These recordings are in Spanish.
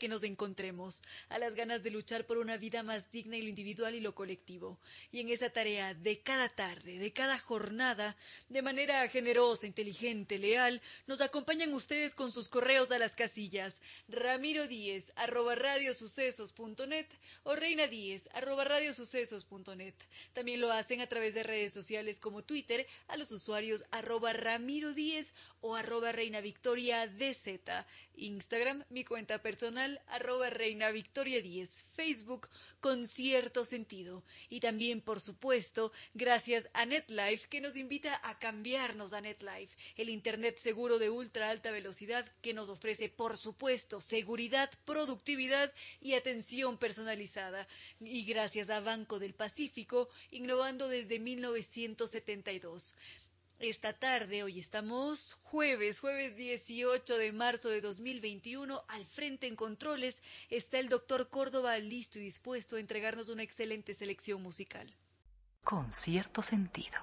que nos encontremos, a las ganas de luchar por una vida más digna y lo individual y lo colectivo. Y en esa tarea de cada tarde, de cada jornada, de manera generosa, inteligente, leal, nos acompañan ustedes con sus correos a las casillas ramiro díez arroba radiosucesos.net o reina díez arroba radiosucesos.net. También lo hacen a través de redes sociales como Twitter a los usuarios arroba ramiro díez o arroba reina victoria dz. Instagram, mi cuenta personal, arroba reina victoria 10, Facebook, con cierto sentido. Y también, por supuesto, gracias a NetLife, que nos invita a cambiarnos a NetLife, el Internet seguro de ultra alta velocidad que nos ofrece, por supuesto, seguridad, productividad y atención personalizada. Y gracias a Banco del Pacífico, innovando desde 1972 esta tarde. Hoy estamos jueves, jueves 18 de marzo de 2021. Al frente en controles está el doctor Córdoba listo y dispuesto a entregarnos una excelente selección musical. Con cierto sentido.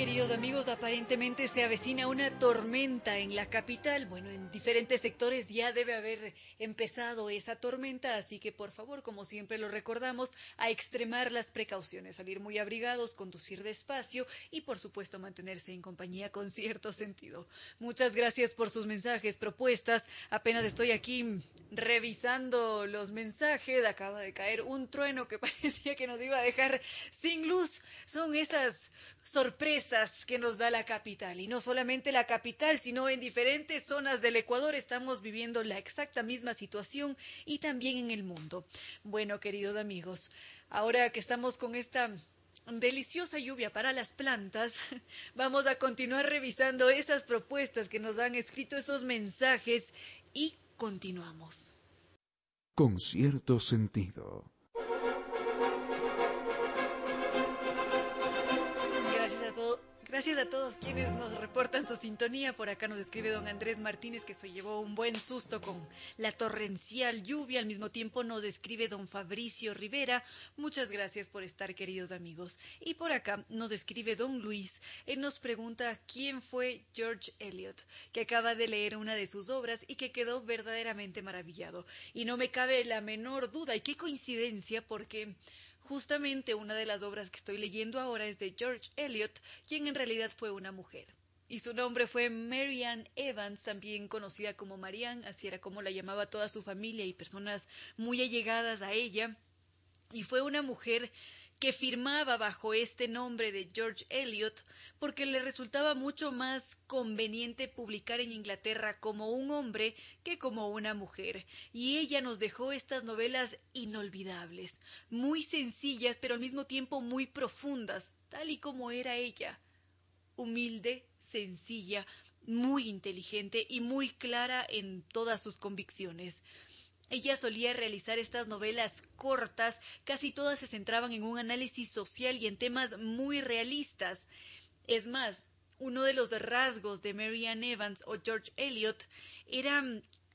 Queridos amigos, aparentemente se avecina una tormenta en la capital. Bueno, en diferentes sectores ya debe haber empezado esa tormenta, así que por favor, como siempre lo recordamos, a extremar las precauciones, salir muy abrigados, conducir despacio y por supuesto mantenerse en compañía con cierto sentido. Muchas gracias por sus mensajes, propuestas. Apenas estoy aquí revisando los mensajes, acaba de caer un trueno que parecía que nos iba a dejar sin luz. Son esas sorpresas que nos da la capital. Y no solamente la capital, sino en diferentes zonas del Ecuador estamos viviendo la exacta misma situación y también en el mundo. Bueno, queridos amigos, ahora que estamos con esta deliciosa lluvia para las plantas, vamos a continuar revisando esas propuestas que nos han escrito esos mensajes y continuamos. Con cierto sentido. Gracias a todos quienes nos reportan su sintonía. Por acá nos escribe don Andrés Martínez que se llevó un buen susto con la torrencial lluvia. Al mismo tiempo nos escribe don Fabricio Rivera. Muchas gracias por estar, queridos amigos. Y por acá nos escribe don Luis. Él nos pregunta quién fue George Eliot, que acaba de leer una de sus obras y que quedó verdaderamente maravillado. Y no me cabe la menor duda. Y qué coincidencia porque Justamente una de las obras que estoy leyendo ahora es de George Eliot, quien en realidad fue una mujer. Y su nombre fue Marianne Evans, también conocida como Marianne, así era como la llamaba toda su familia y personas muy allegadas a ella. Y fue una mujer que firmaba bajo este nombre de George Eliot porque le resultaba mucho más conveniente publicar en Inglaterra como un hombre que como una mujer. Y ella nos dejó estas novelas inolvidables, muy sencillas pero al mismo tiempo muy profundas, tal y como era ella. Humilde, sencilla, muy inteligente y muy clara en todas sus convicciones. Ella solía realizar estas novelas cortas, casi todas se centraban en un análisis social y en temas muy realistas. Es más, uno de los rasgos de Marianne Evans o George Eliot era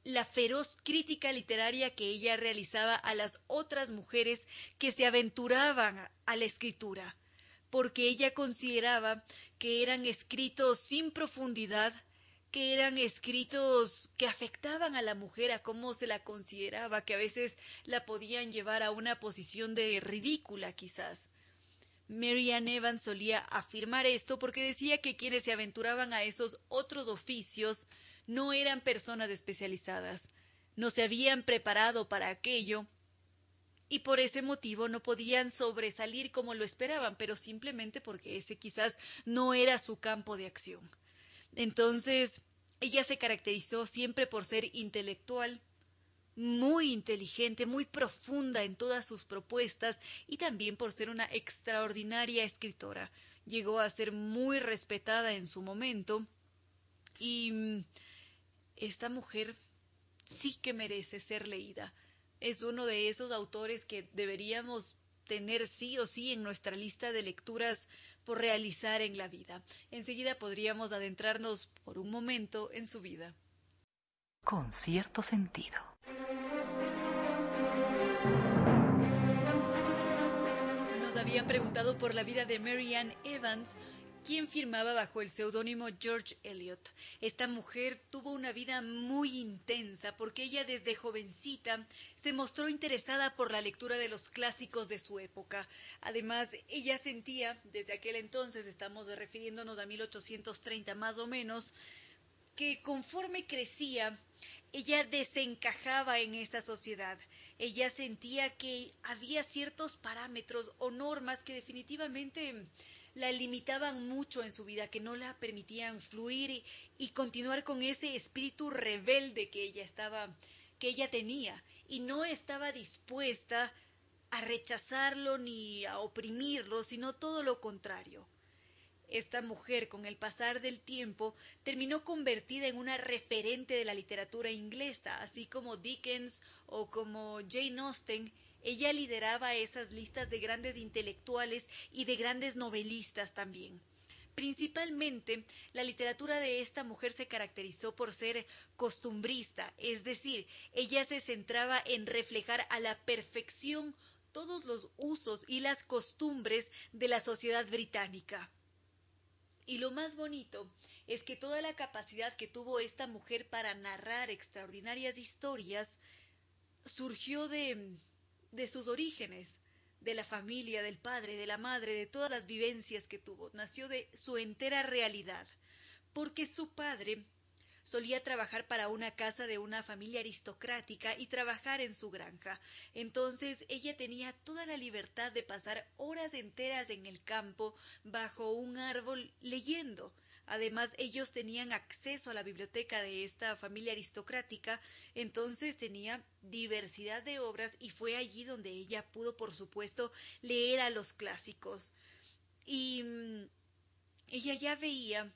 la feroz crítica literaria que ella realizaba a las otras mujeres que se aventuraban a la escritura, porque ella consideraba que eran escritos sin profundidad, que eran escritos que afectaban a la mujer, a cómo se la consideraba, que a veces la podían llevar a una posición de ridícula quizás. Marianne Evans solía afirmar esto porque decía que quienes se aventuraban a esos otros oficios no eran personas especializadas, no se habían preparado para aquello y por ese motivo no podían sobresalir como lo esperaban, pero simplemente porque ese quizás no era su campo de acción. Entonces, ella se caracterizó siempre por ser intelectual, muy inteligente, muy profunda en todas sus propuestas y también por ser una extraordinaria escritora. Llegó a ser muy respetada en su momento y mm, esta mujer sí que merece ser leída. Es uno de esos autores que deberíamos tener sí o sí en nuestra lista de lecturas por realizar en la vida. Enseguida podríamos adentrarnos por un momento en su vida. Con cierto sentido. Nos habían preguntado por la vida de Mary Ann Evans quien firmaba bajo el seudónimo George Eliot. Esta mujer tuvo una vida muy intensa porque ella desde jovencita se mostró interesada por la lectura de los clásicos de su época. Además, ella sentía, desde aquel entonces, estamos refiriéndonos a 1830 más o menos, que conforme crecía, ella desencajaba en esa sociedad. Ella sentía que había ciertos parámetros o normas que definitivamente la limitaban mucho en su vida, que no la permitían fluir y, continuar con ese espíritu rebelde que ella estaba, que ella tenía, y no estaba dispuesta a rechazarlo ni a oprimirlo, sino todo lo contrario. Esta mujer, con el pasar del tiempo, terminó convertida en una referente de la literatura inglesa, así como Dickens o como Jane Austen, ella lideraba esas listas de grandes intelectuales y de grandes novelistas también. Principalmente, la literatura de esta mujer se caracterizó por ser costumbrista, es decir, ella se centraba en reflejar a la perfección todos los usos y las costumbres de la sociedad británica. Y lo más bonito es que toda la capacidad que tuvo esta mujer para narrar extraordinarias historias surgió de, de sus orígenes, de la familia, del padre, de la madre, de todas las vivencias que tuvo. Nació de su entera realidad, porque su padre solía trabajar para una casa de una familia aristocrática y trabajar en su granja. Entonces ella tenía toda la libertad de pasar horas enteras en el campo bajo un árbol leyendo. Además, ellos tenían acceso a la biblioteca de esta familia aristocrática, entonces tenía diversidad de obras y fue allí donde ella pudo, por supuesto, leer a los clásicos. Y mm, ella ya veía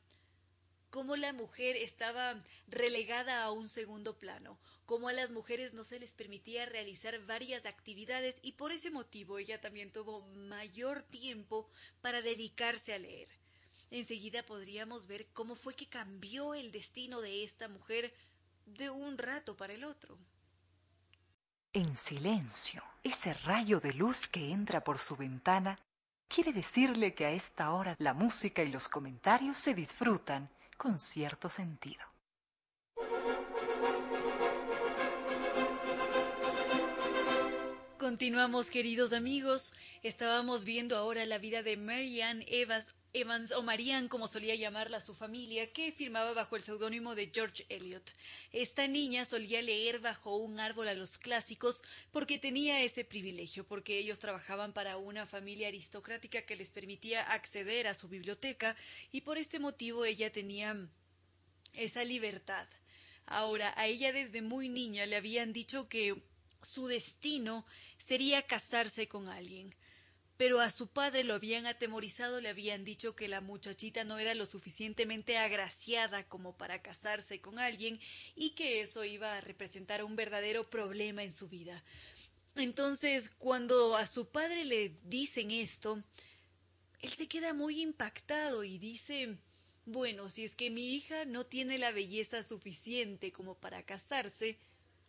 cómo la mujer estaba relegada a un segundo plano, cómo a las mujeres no se les permitía realizar varias actividades y por ese motivo ella también tuvo mayor tiempo para dedicarse a leer. Enseguida podríamos ver cómo fue que cambió el destino de esta mujer de un rato para el otro. En silencio, ese rayo de luz que entra por su ventana quiere decirle que a esta hora la música y los comentarios se disfrutan con cierto sentido. Continuamos, queridos amigos. Estábamos viendo ahora la vida de Marianne Evans, Evans o Marianne, como solía llamarla su familia, que firmaba bajo el seudónimo de George Eliot. Esta niña solía leer bajo un árbol a los clásicos porque tenía ese privilegio, porque ellos trabajaban para una familia aristocrática que les permitía acceder a su biblioteca y por este motivo ella tenía esa libertad. Ahora, a ella desde muy niña le habían dicho que su destino sería casarse con alguien pero a su padre lo habían atemorizado, le habían dicho que la muchachita no era lo suficientemente agraciada como para casarse con alguien y que eso iba a representar un verdadero problema en su vida. Entonces, cuando a su padre le dicen esto, él se queda muy impactado y dice, bueno, si es que mi hija no tiene la belleza suficiente como para casarse,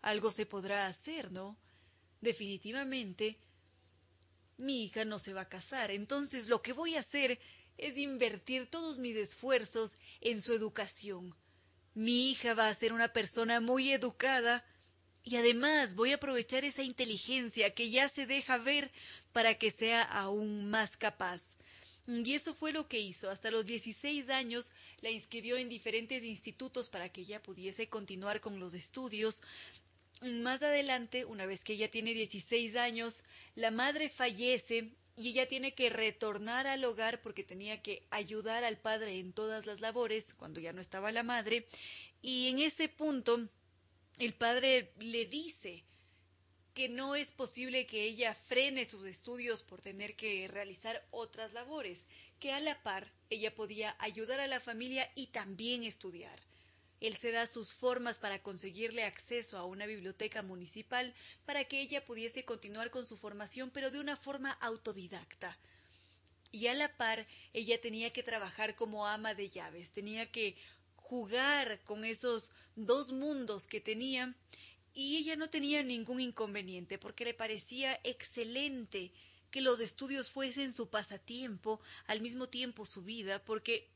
algo se podrá hacer, ¿no? Definitivamente, mi hija no se va a casar, entonces lo que voy a hacer es invertir todos mis esfuerzos en su educación. Mi hija va a ser una persona muy educada y además voy a aprovechar esa inteligencia que ya se deja ver para que sea aún más capaz. Y eso fue lo que hizo. Hasta los 16 años la inscribió en diferentes institutos para que ella pudiese continuar con los estudios más adelante, una vez que ella tiene 16 años, la madre fallece y ella tiene que retornar al hogar porque tenía que ayudar al padre en todas las labores cuando ya no estaba la madre. Y en ese punto, el padre le dice que no es posible que ella frene sus estudios por tener que realizar otras labores, que a la par ella podía ayudar a la familia y también estudiar. Él se da sus formas para conseguirle acceso a una biblioteca municipal para que ella pudiese continuar con su formación, pero de una forma autodidacta. Y a la par, ella tenía que trabajar como ama de llaves, tenía que jugar con esos dos mundos que tenía y ella no tenía ningún inconveniente porque le parecía excelente que los estudios fuesen su pasatiempo, al mismo tiempo su vida, porque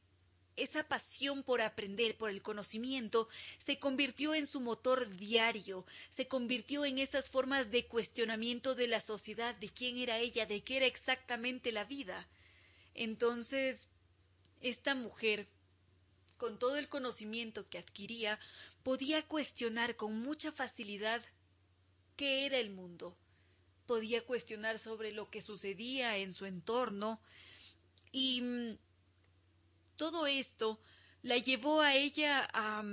esa pasión por aprender, por el conocimiento, se convirtió en su motor diario, se convirtió en esas formas de cuestionamiento de la sociedad, de quién era ella, de qué era exactamente la vida. Entonces, esta mujer, con todo el conocimiento que adquiría, podía cuestionar con mucha facilidad qué era el mundo, podía cuestionar sobre lo que sucedía en su entorno y mm, todo esto la llevó a ella a,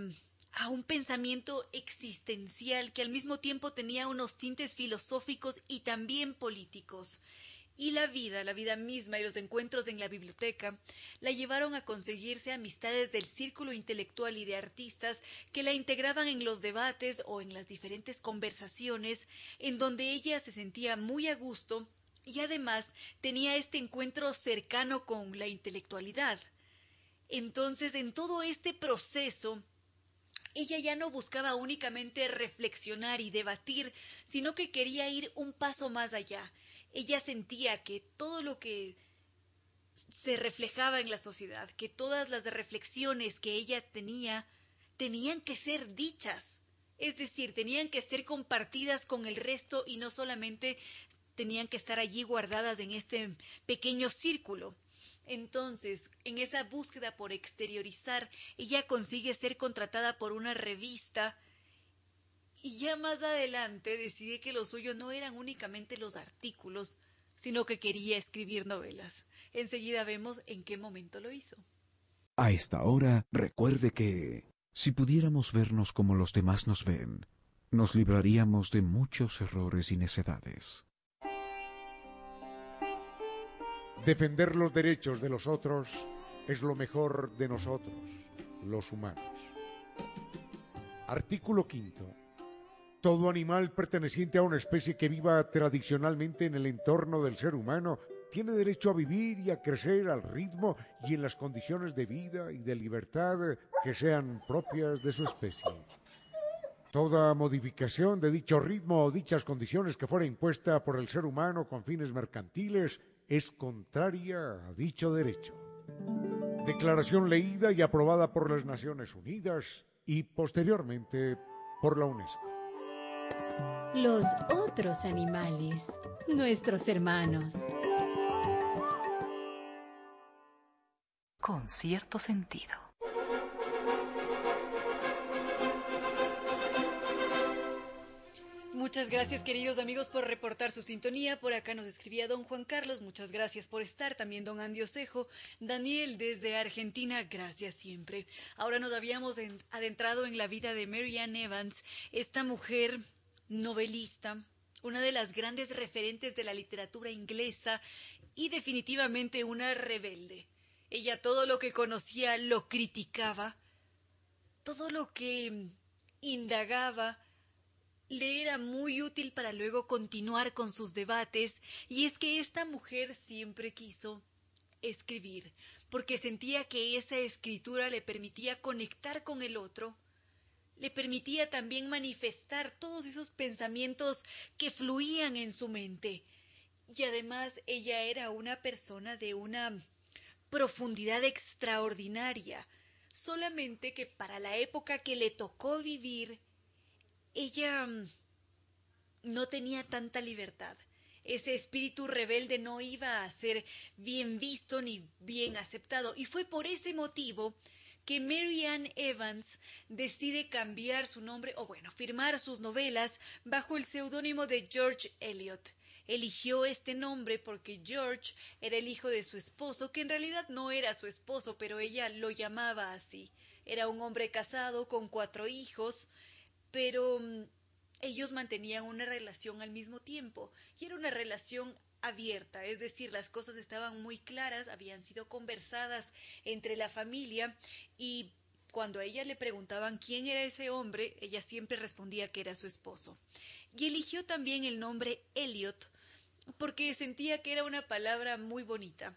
a, un pensamiento existencial que al mismo tiempo tenía unos tintes filosóficos y también políticos. Y la vida, la vida misma y los encuentros en la biblioteca la llevaron a conseguirse amistades del círculo intelectual y de artistas que la integraban en los debates o en las diferentes conversaciones en donde ella se sentía muy a gusto y además tenía este encuentro cercano con la intelectualidad. Entonces, en todo este proceso, ella ya no buscaba únicamente reflexionar y debatir, sino que quería ir un paso más allá. Ella sentía que todo lo que se reflejaba en la sociedad, que todas las reflexiones que ella tenía tenían que ser dichas, es decir, tenían que ser compartidas con el resto y no solamente tenían que estar allí guardadas en este pequeño círculo. Entonces, en esa búsqueda por exteriorizar, ella consigue ser contratada por una revista y ya más adelante decide que lo suyo no eran únicamente los artículos, sino que quería escribir novelas. Enseguida vemos en qué momento lo hizo. A esta hora, recuerde que, si pudiéramos vernos como los demás nos ven, nos libraríamos de muchos errores y necedades. Defender los derechos de los otros es lo mejor de nosotros, los humanos. Artículo quinto. Todo animal perteneciente a una especie que viva tradicionalmente en el entorno del ser humano tiene derecho a vivir y a crecer al ritmo y en las condiciones de vida y de libertad que sean propias de su especie. Toda modificación de dicho ritmo o dichas condiciones que fuera impuesta por el ser humano con fines mercantiles es contraria a dicho derecho. Declaración leída y aprobada por las Naciones Unidas y posteriormente por la UNESCO. Los otros animales, nuestros hermanos. Con cierto sentido. Muchas gracias queridos amigos por reportar su sintonía. Por acá nos escribía don Juan Carlos, muchas gracias por estar. También don Andy Osejo. Daniel desde Argentina, gracias siempre. Ahora nos habíamos adentrado en la vida de Mary Ann Evans, esta mujer novelista, una de las grandes referentes de la literatura inglesa y definitivamente una rebelde. Ella todo lo que conocía lo criticaba, todo lo que indagaba le era muy útil para luego continuar con sus debates, y es que esta mujer siempre quiso escribir, porque sentía que esa escritura le permitía conectar con el otro, le permitía también manifestar todos esos pensamientos que fluían en su mente. Y además ella era una persona de una profundidad extraordinaria, solamente que para la época que le tocó vivir, ella mm, no tenía tanta libertad. Ese espíritu rebelde no iba a ser bien visto ni bien aceptado. Y fue por ese motivo que Mary Ann Evans decide cambiar su nombre, o bueno, firmar sus novelas bajo el seudónimo de George Eliot. Eligió este nombre porque George era el hijo de su esposo, que en realidad no era su esposo, pero ella lo llamaba así. Era un hombre casado con cuatro hijos, pero mm, ellos mantenían una relación al mismo tiempo y era una relación abierta, es decir, las cosas estaban muy claras, habían sido conversadas entre la familia y cuando a ella le preguntaban quién era ese hombre, ella siempre respondía que era su esposo. Y eligió también el nombre Elliot porque sentía que era una palabra muy bonita.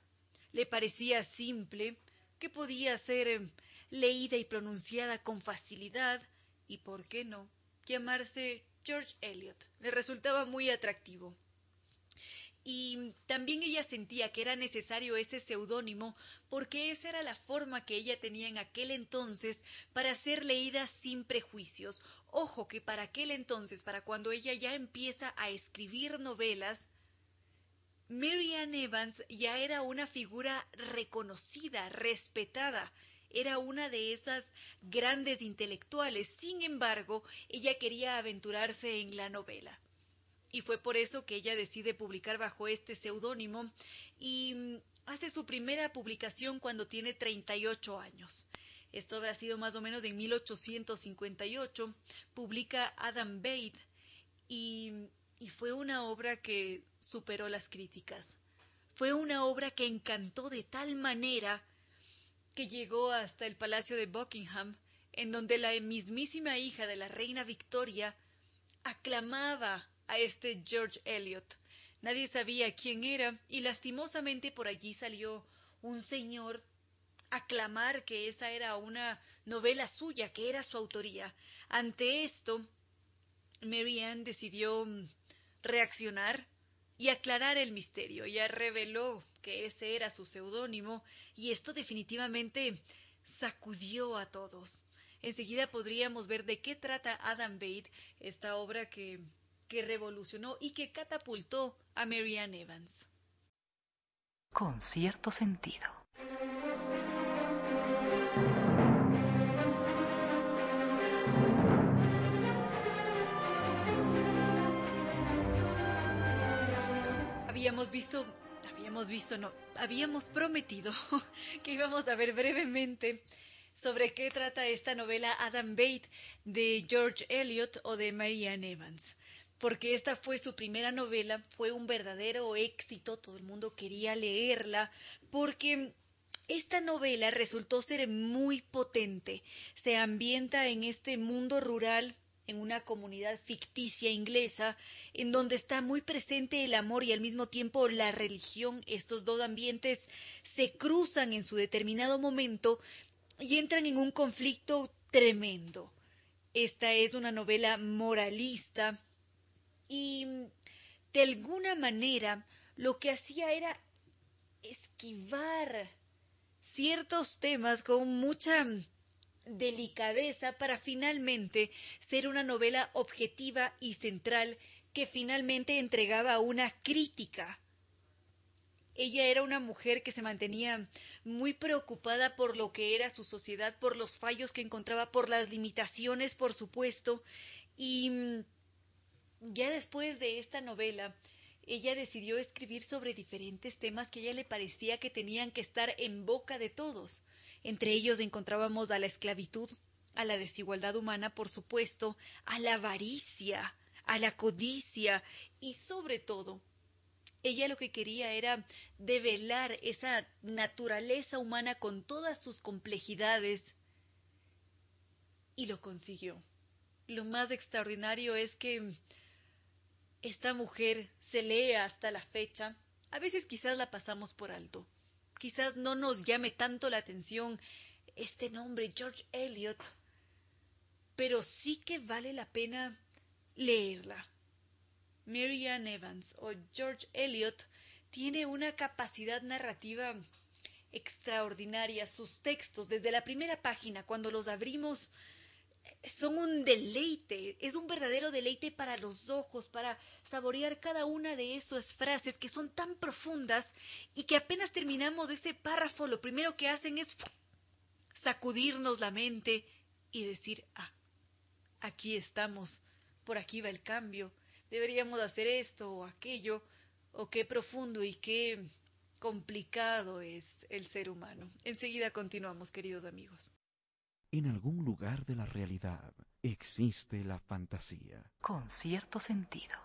Le parecía simple, que podía ser eh, leída y pronunciada con facilidad, y por qué no, llamarse George Eliot. Le resultaba muy atractivo y también ella sentía que era necesario ese seudónimo porque esa era la forma que ella tenía en aquel entonces para ser leída sin prejuicios. Ojo que para aquel entonces, para cuando ella ya empieza a escribir novelas, Mary Ann Evans ya era una figura reconocida, respetada, era una de esas grandes intelectuales. Sin embargo, ella quería aventurarse en la novela y fue por eso que ella decide publicar bajo este seudónimo y mm, hace su primera publicación cuando tiene 38 años. Esto habrá sido más o menos en 1858. Publica Adam Bate y, y fue una obra que superó las críticas. Fue una obra que encantó de tal manera que llegó hasta el Palacio de Buckingham, en donde la mismísima hija de la reina Victoria aclamaba a este George Eliot. Nadie sabía quién era y lastimosamente por allí salió un señor a clamar que esa era una novela suya, que era su autoría. Ante esto, Mary Ann decidió reaccionar y aclarar el misterio. Ella reveló que ese era su seudónimo y esto definitivamente sacudió a todos. Enseguida podríamos ver de qué trata Adam Bate, esta obra que que revolucionó y que catapultó a Marianne Evans. Con cierto sentido. Habíamos visto, habíamos visto, no, habíamos prometido que íbamos a ver brevemente sobre qué trata esta novela Adam Bate de George Eliot o de Marianne Evans porque esta fue su primera novela, fue un verdadero éxito, todo el mundo quería leerla, porque esta novela resultó ser muy potente. Se ambienta en este mundo rural, en una comunidad ficticia inglesa, en donde está muy presente el amor y al mismo tiempo la religión. Estos dos ambientes se cruzan en su determinado momento y entran en un conflicto tremendo. Esta es una novela moralista, y de alguna manera lo que hacía era esquivar ciertos temas con mucha delicadeza para finalmente ser una novela objetiva y central que finalmente entregaba una crítica. Ella era una mujer que se mantenía muy preocupada por lo que era su sociedad, por los fallos que encontraba, por las limitaciones, por supuesto, y ya después de esta novela, ella decidió escribir sobre diferentes temas que a ella le parecía que tenían que estar en boca de todos. Entre ellos encontrábamos a la esclavitud, a la desigualdad humana, por supuesto, a la avaricia, a la codicia y sobre todo, ella lo que quería era develar esa naturaleza humana con todas sus complejidades y lo consiguió. Lo más extraordinario es que esta mujer se lee hasta la fecha, a veces quizás la pasamos por alto. Quizás no nos llame tanto la atención este nombre, George Eliot, pero sí que vale la pena leerla. Mary Evans o George Eliot tiene una capacidad narrativa extraordinaria. Sus textos, desde la primera página, cuando los abrimos, son un deleite, es un verdadero deleite para los ojos, para saborear cada una de esas frases que son tan profundas y que apenas terminamos ese párrafo, lo primero que hacen es sacudirnos la mente y decir, ah, aquí estamos, por aquí va el cambio, deberíamos hacer esto o aquello, o qué profundo y qué complicado es el ser humano. Enseguida continuamos, queridos amigos. En algún lugar de la realidad existe la fantasía. Con cierto sentido.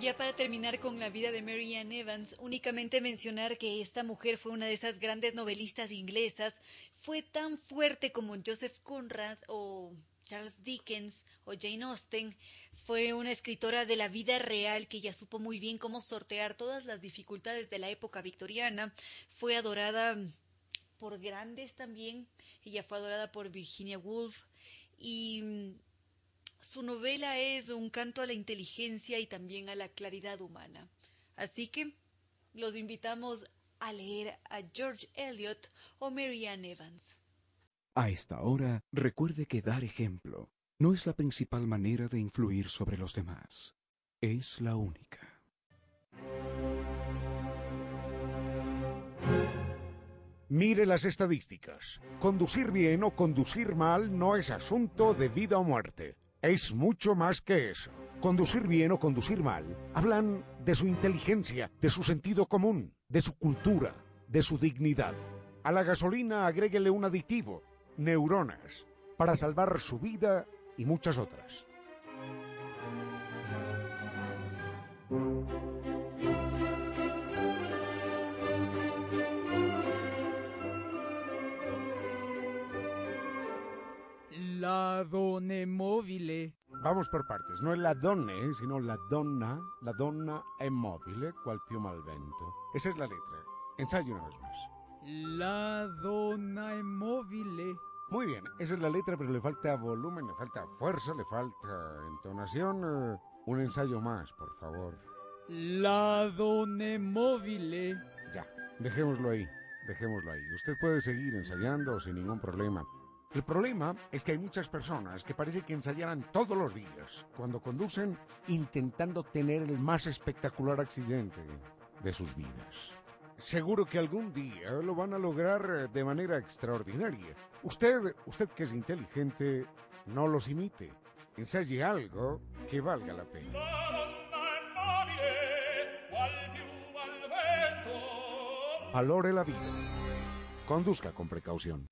Ya para terminar con la vida de Mary Ann Evans, únicamente mencionar que esta mujer fue una de esas grandes novelistas inglesas, fue tan fuerte como Joseph Conrad o Charles Dickens o Jane Austen, fue una escritora de la vida real que ya supo muy bien cómo sortear todas las dificultades de la época victoriana, fue adorada por grandes también, ella fue adorada por Virginia Woolf y su novela es un canto a la inteligencia y también a la claridad humana. Así que los invitamos a leer a George Eliot o Mary Ann Evans. A esta hora, recuerde que dar ejemplo no es la principal manera de influir sobre los demás, es la única. Mire las estadísticas. Conducir bien o conducir mal no es asunto de vida o muerte. Es mucho más que eso. Conducir bien o conducir mal hablan de su inteligencia, de su sentido común, de su cultura, de su dignidad. A la gasolina agréguele un aditivo, neuronas, para salvar su vida y muchas otras. La donna mobile. Vamos por partes, no es la donne, sino la donna, la donna è mobile, cual più mal vento. Esa es la letra. Ensayo una vez más. La è mobile. Muy bien, esa es la letra, pero le falta volumen, le falta fuerza, le falta entonación. eh, un ensayo más, por favor. La donna mobile. Ya, dejémoslo ahí, dejémoslo ahí. Usted puede seguir ensayando sin ningún problema. El problema es que hay muchas personas que parece que ensayaran todos los días cuando conducen intentando tener el más espectacular accidente de sus vidas. Seguro que algún día lo van a lograr eh, de manera extraordinaria. Usted, usted que es inteligente, no los imite. Ensaye algo que valga la pena. Valore la vida. Conduzca con precaución.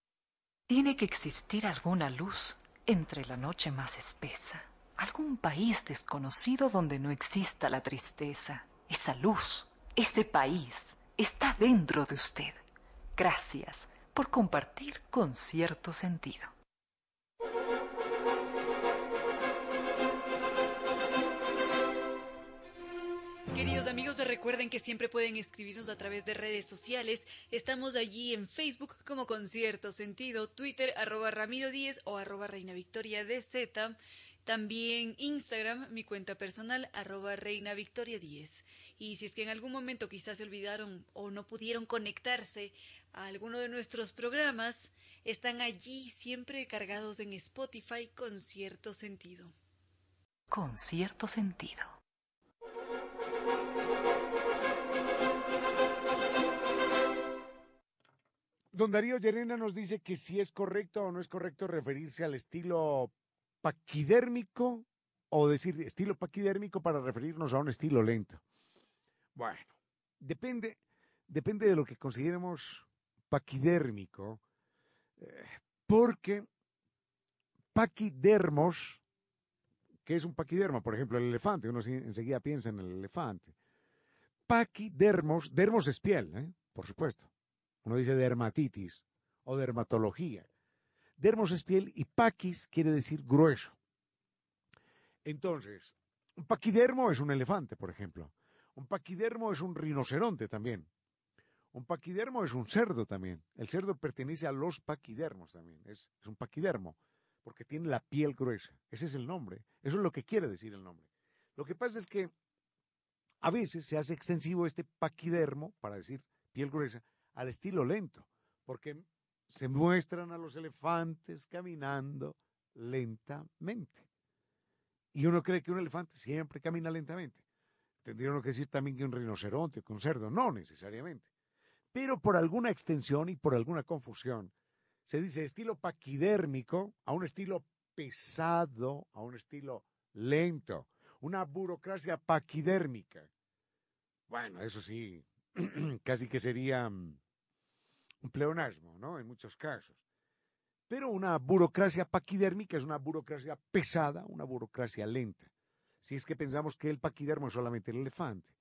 Tiene que existir alguna luz entre la noche más espesa, algún país desconocido donde no exista la tristeza. Esa luz, ese país, está dentro de usted. Gracias por compartir con cierto sentido. Queridos amigos, recuerden que siempre pueden escribirnos a través de redes sociales. Estamos allí en Facebook como Concierto Sentido, Twitter arroba Ramiro 10 o arroba Reina Victoria DZ. También Instagram, mi cuenta personal, arroba Reina Victoria 10. Y si es que en algún momento quizás se olvidaron o no pudieron conectarse a alguno de nuestros programas, están allí siempre cargados en Spotify con cierto sentido. Con cierto sentido. Don Darío Llerena nos dice que si es correcto o no es correcto referirse al estilo paquidérmico o decir estilo paquidérmico para referirnos a un estilo lento. Bueno, depende, depende de lo que consideremos paquidérmico, eh, porque paquidermos, que es un paquidermo, por ejemplo, el elefante, uno enseguida piensa en el elefante. Paquidermos, dermos es piel, ¿eh? por supuesto. Uno dice dermatitis o dermatología. Dermos es piel y paquis quiere decir grueso. Entonces, un paquidermo es un elefante, por ejemplo. Un paquidermo es un rinoceronte también. Un paquidermo es un cerdo también. El cerdo pertenece a los paquidermos también. Es, un paquidermo porque tiene la piel gruesa. Ese es el nombre. Eso es lo que quiere decir el nombre. Lo que pasa es que a veces se hace extensivo este paquidermo, para decir piel gruesa, al estilo lento, porque se muestran a los elefantes caminando lentamente. Y uno cree que un elefante siempre camina lentamente. Tendría uno que decir también que un rinoceronte, que un cerdo, no necesariamente. Pero por alguna extensión y por alguna confusión, se dice estilo paquidérmico a un estilo pesado, a un estilo lento, una burocracia paquidérmica. Bueno, eso sí, casi que sería mm, un pleonasmo, ¿no? En muchos casos. Pero una burocracia paquidérmica es una burocracia pesada, una burocracia lenta. Si es que pensamos que el paquidermo es solamente el elefante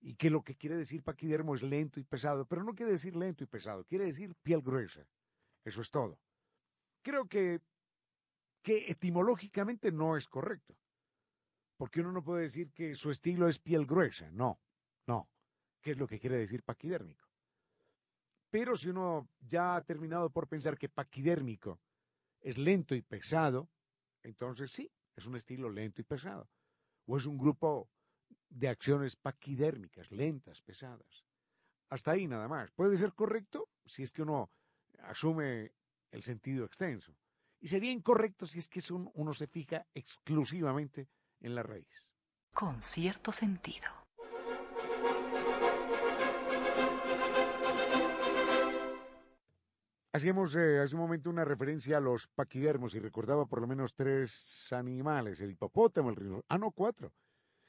y que lo que quiere decir paquidermo es lento y pesado, pero no quiere decir lento y pesado, quiere decir piel gruesa. Eso es todo. Creo que, que etimológicamente no es correcto, porque uno no puede decir que su estilo es piel gruesa, no, no. ¿Qué es lo que quiere decir paquidérmico? Pero si uno ya ha terminado por pensar que paquidérmico es lento y pesado, entonces sí, es un estilo lento y pesado. O es un grupo de acciones paquidérmicas, lentas, pesadas. Hasta ahí nada más. Puede ser correcto si es que uno asume el sentido extenso. Y sería incorrecto si es que uno se fija exclusivamente en la raíz. Con cierto sentido. Hacíamos eh, hace un momento una referencia a los paquidermos y recordaba por lo menos tres animales, el hipopótamo, el rinoceronte, ah no, cuatro,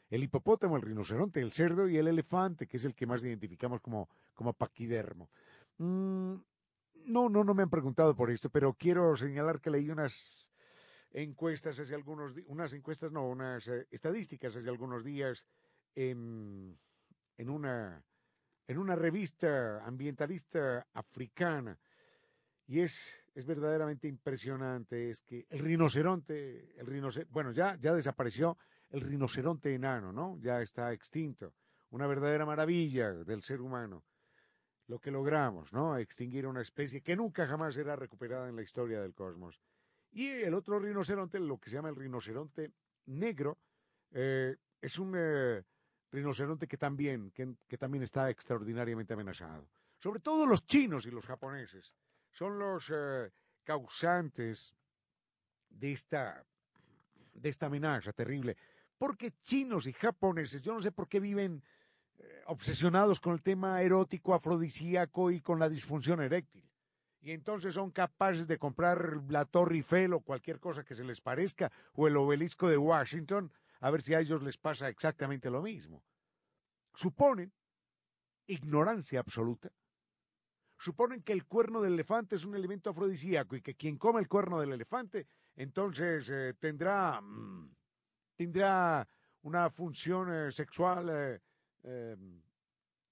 el hipopótamo, el rinoceronte, el cerdo y el elefante, que es el que más identificamos como, como paquidermo. Mm, no, no, no me han preguntado por esto, pero quiero señalar que leí unas encuestas hace algunos unas encuestas, no, unas eh, estadísticas hace algunos días en, en, una, en una revista ambientalista africana y es, es verdaderamente impresionante, es que el rinoceronte, el rinoceronte, bueno, ya, ya desapareció el rinoceronte enano, ¿no? Ya está extinto. Una verdadera maravilla del ser humano. Lo que logramos, ¿no? Extinguir una especie que nunca jamás será recuperada en la historia del cosmos. Y el otro rinoceronte, lo que se llama el rinoceronte negro, eh, es un eh, rinoceronte que también, que también está extraordinariamente amenazado. Sobre todo los chinos y los japoneses son los eh, causantes de esta, de esta amenaza terrible. Porque chinos y japoneses, yo no sé por qué viven eh, obsesionados con el tema erótico, afrodisíaco y con la disfunción eréctil. Y entonces son capaces de comprar la Torre Eiffel o cualquier cosa que se les parezca, o el obelisco de Washington, a ver si a ellos les pasa exactamente lo mismo. Suponen ignorancia absoluta suponen que el cuerno del elefante es un elemento afrodisíaco y que quien come el cuerno del elefante entonces eh, tendrá, mm, tendrá una función eh, sexual eh, em,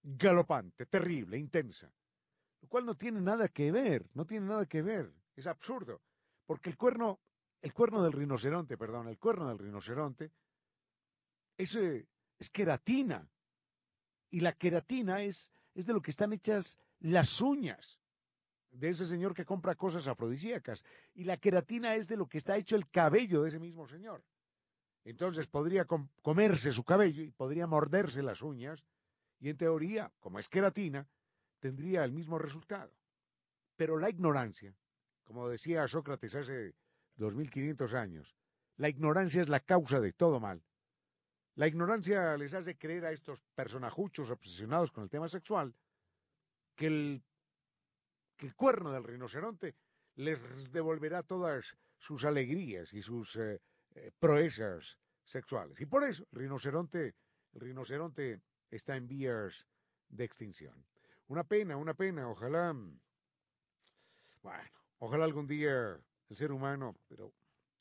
galopante, terrible, intensa. Lo cual no tiene nada que ver, no tiene nada que ver, es absurdo, porque el cuerno, el cuerno del rinoceronte, perdón, el cuerno del rinoceronte es, es queratina. Y la queratina es, es de lo que están hechas las uñas de ese señor que compra cosas afrodisíacas. Y la queratina es de lo que está hecho el cabello de ese mismo señor. Entonces podría comerse su cabello y podría morderse las uñas y en teoría, como es queratina, tendría el mismo resultado. Pero la ignorancia, como decía Sócrates hace 2500 años, la ignorancia es la causa de todo mal. La ignorancia les hace creer a estos personajuchos obsesionados con el tema sexual que el, cuerno del rinoceronte les devolverá todas sus alegrías y sus eh, eh, proezas sexuales. Y por eso el rinoceronte, el rinoceronte está en vías de extinción. Una pena, una pena. Ojalá, bueno, ojalá algún día el ser humano, pero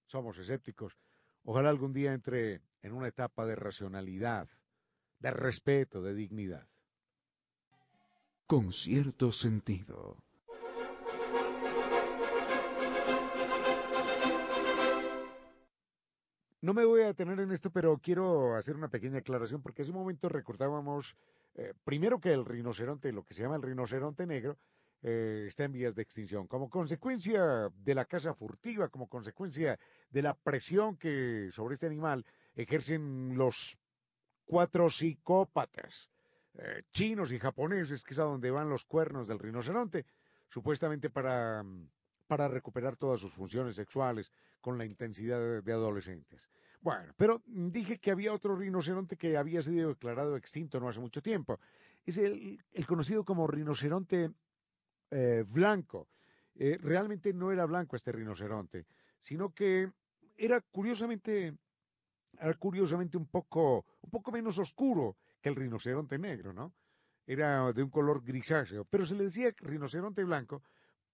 somos escépticos, ojalá algún día entre en una etapa de racionalidad, de respeto, de dignidad con cierto sentido. No me voy a detener en esto, pero quiero hacer una pequeña aclaración porque hace un momento recordábamos eh, primero que el rinoceronte, lo que se llama el rinoceronte negro, eh, está en vías de extinción. Como consecuencia de la caza furtiva, como consecuencia de la presión que sobre este animal ejercen los cuatro psicópatas eh, chinos y japoneses, que es a donde van los cuernos del rinoceronte, supuestamente para, recuperar todas sus funciones sexuales con la intensidad de, adolescentes. Bueno, pero dije que había otro rinoceronte que había sido declarado extinto no hace mucho tiempo. Es el, conocido como rinoceronte eh, blanco. Eh, realmente no era blanco este rinoceronte, sino que era curiosamente, era curiosamente un poco, un poco menos oscuro el rinoceronte negro, ¿no? Era de un color grisáceo, pero se le decía rinoceronte blanco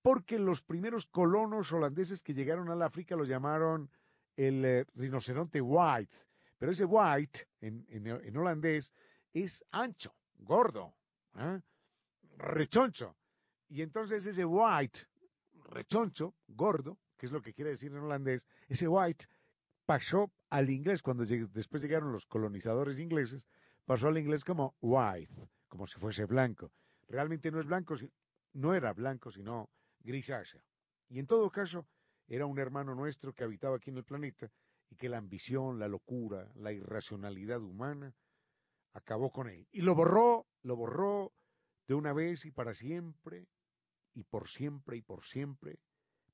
porque los primeros colonos holandeses que llegaron al África lo llamaron el eh, rinoceronte white, pero ese white en, holandés es ancho, gordo, ¿eh? rechoncho. Y entonces ese white, rechoncho, gordo, que es lo que quiere decir en holandés, ese white pasó al inglés cuando después llegaron los colonizadores ingleses, pasó al inglés como white, como si fuese blanco. Realmente no es blanco, no era blanco, sino grisáceo. Y en todo caso, era un hermano nuestro que habitaba aquí en el planeta y que la ambición, la locura, la irracionalidad humana acabó con él. Y lo borró, lo borró de una vez y para siempre, y por siempre y por siempre,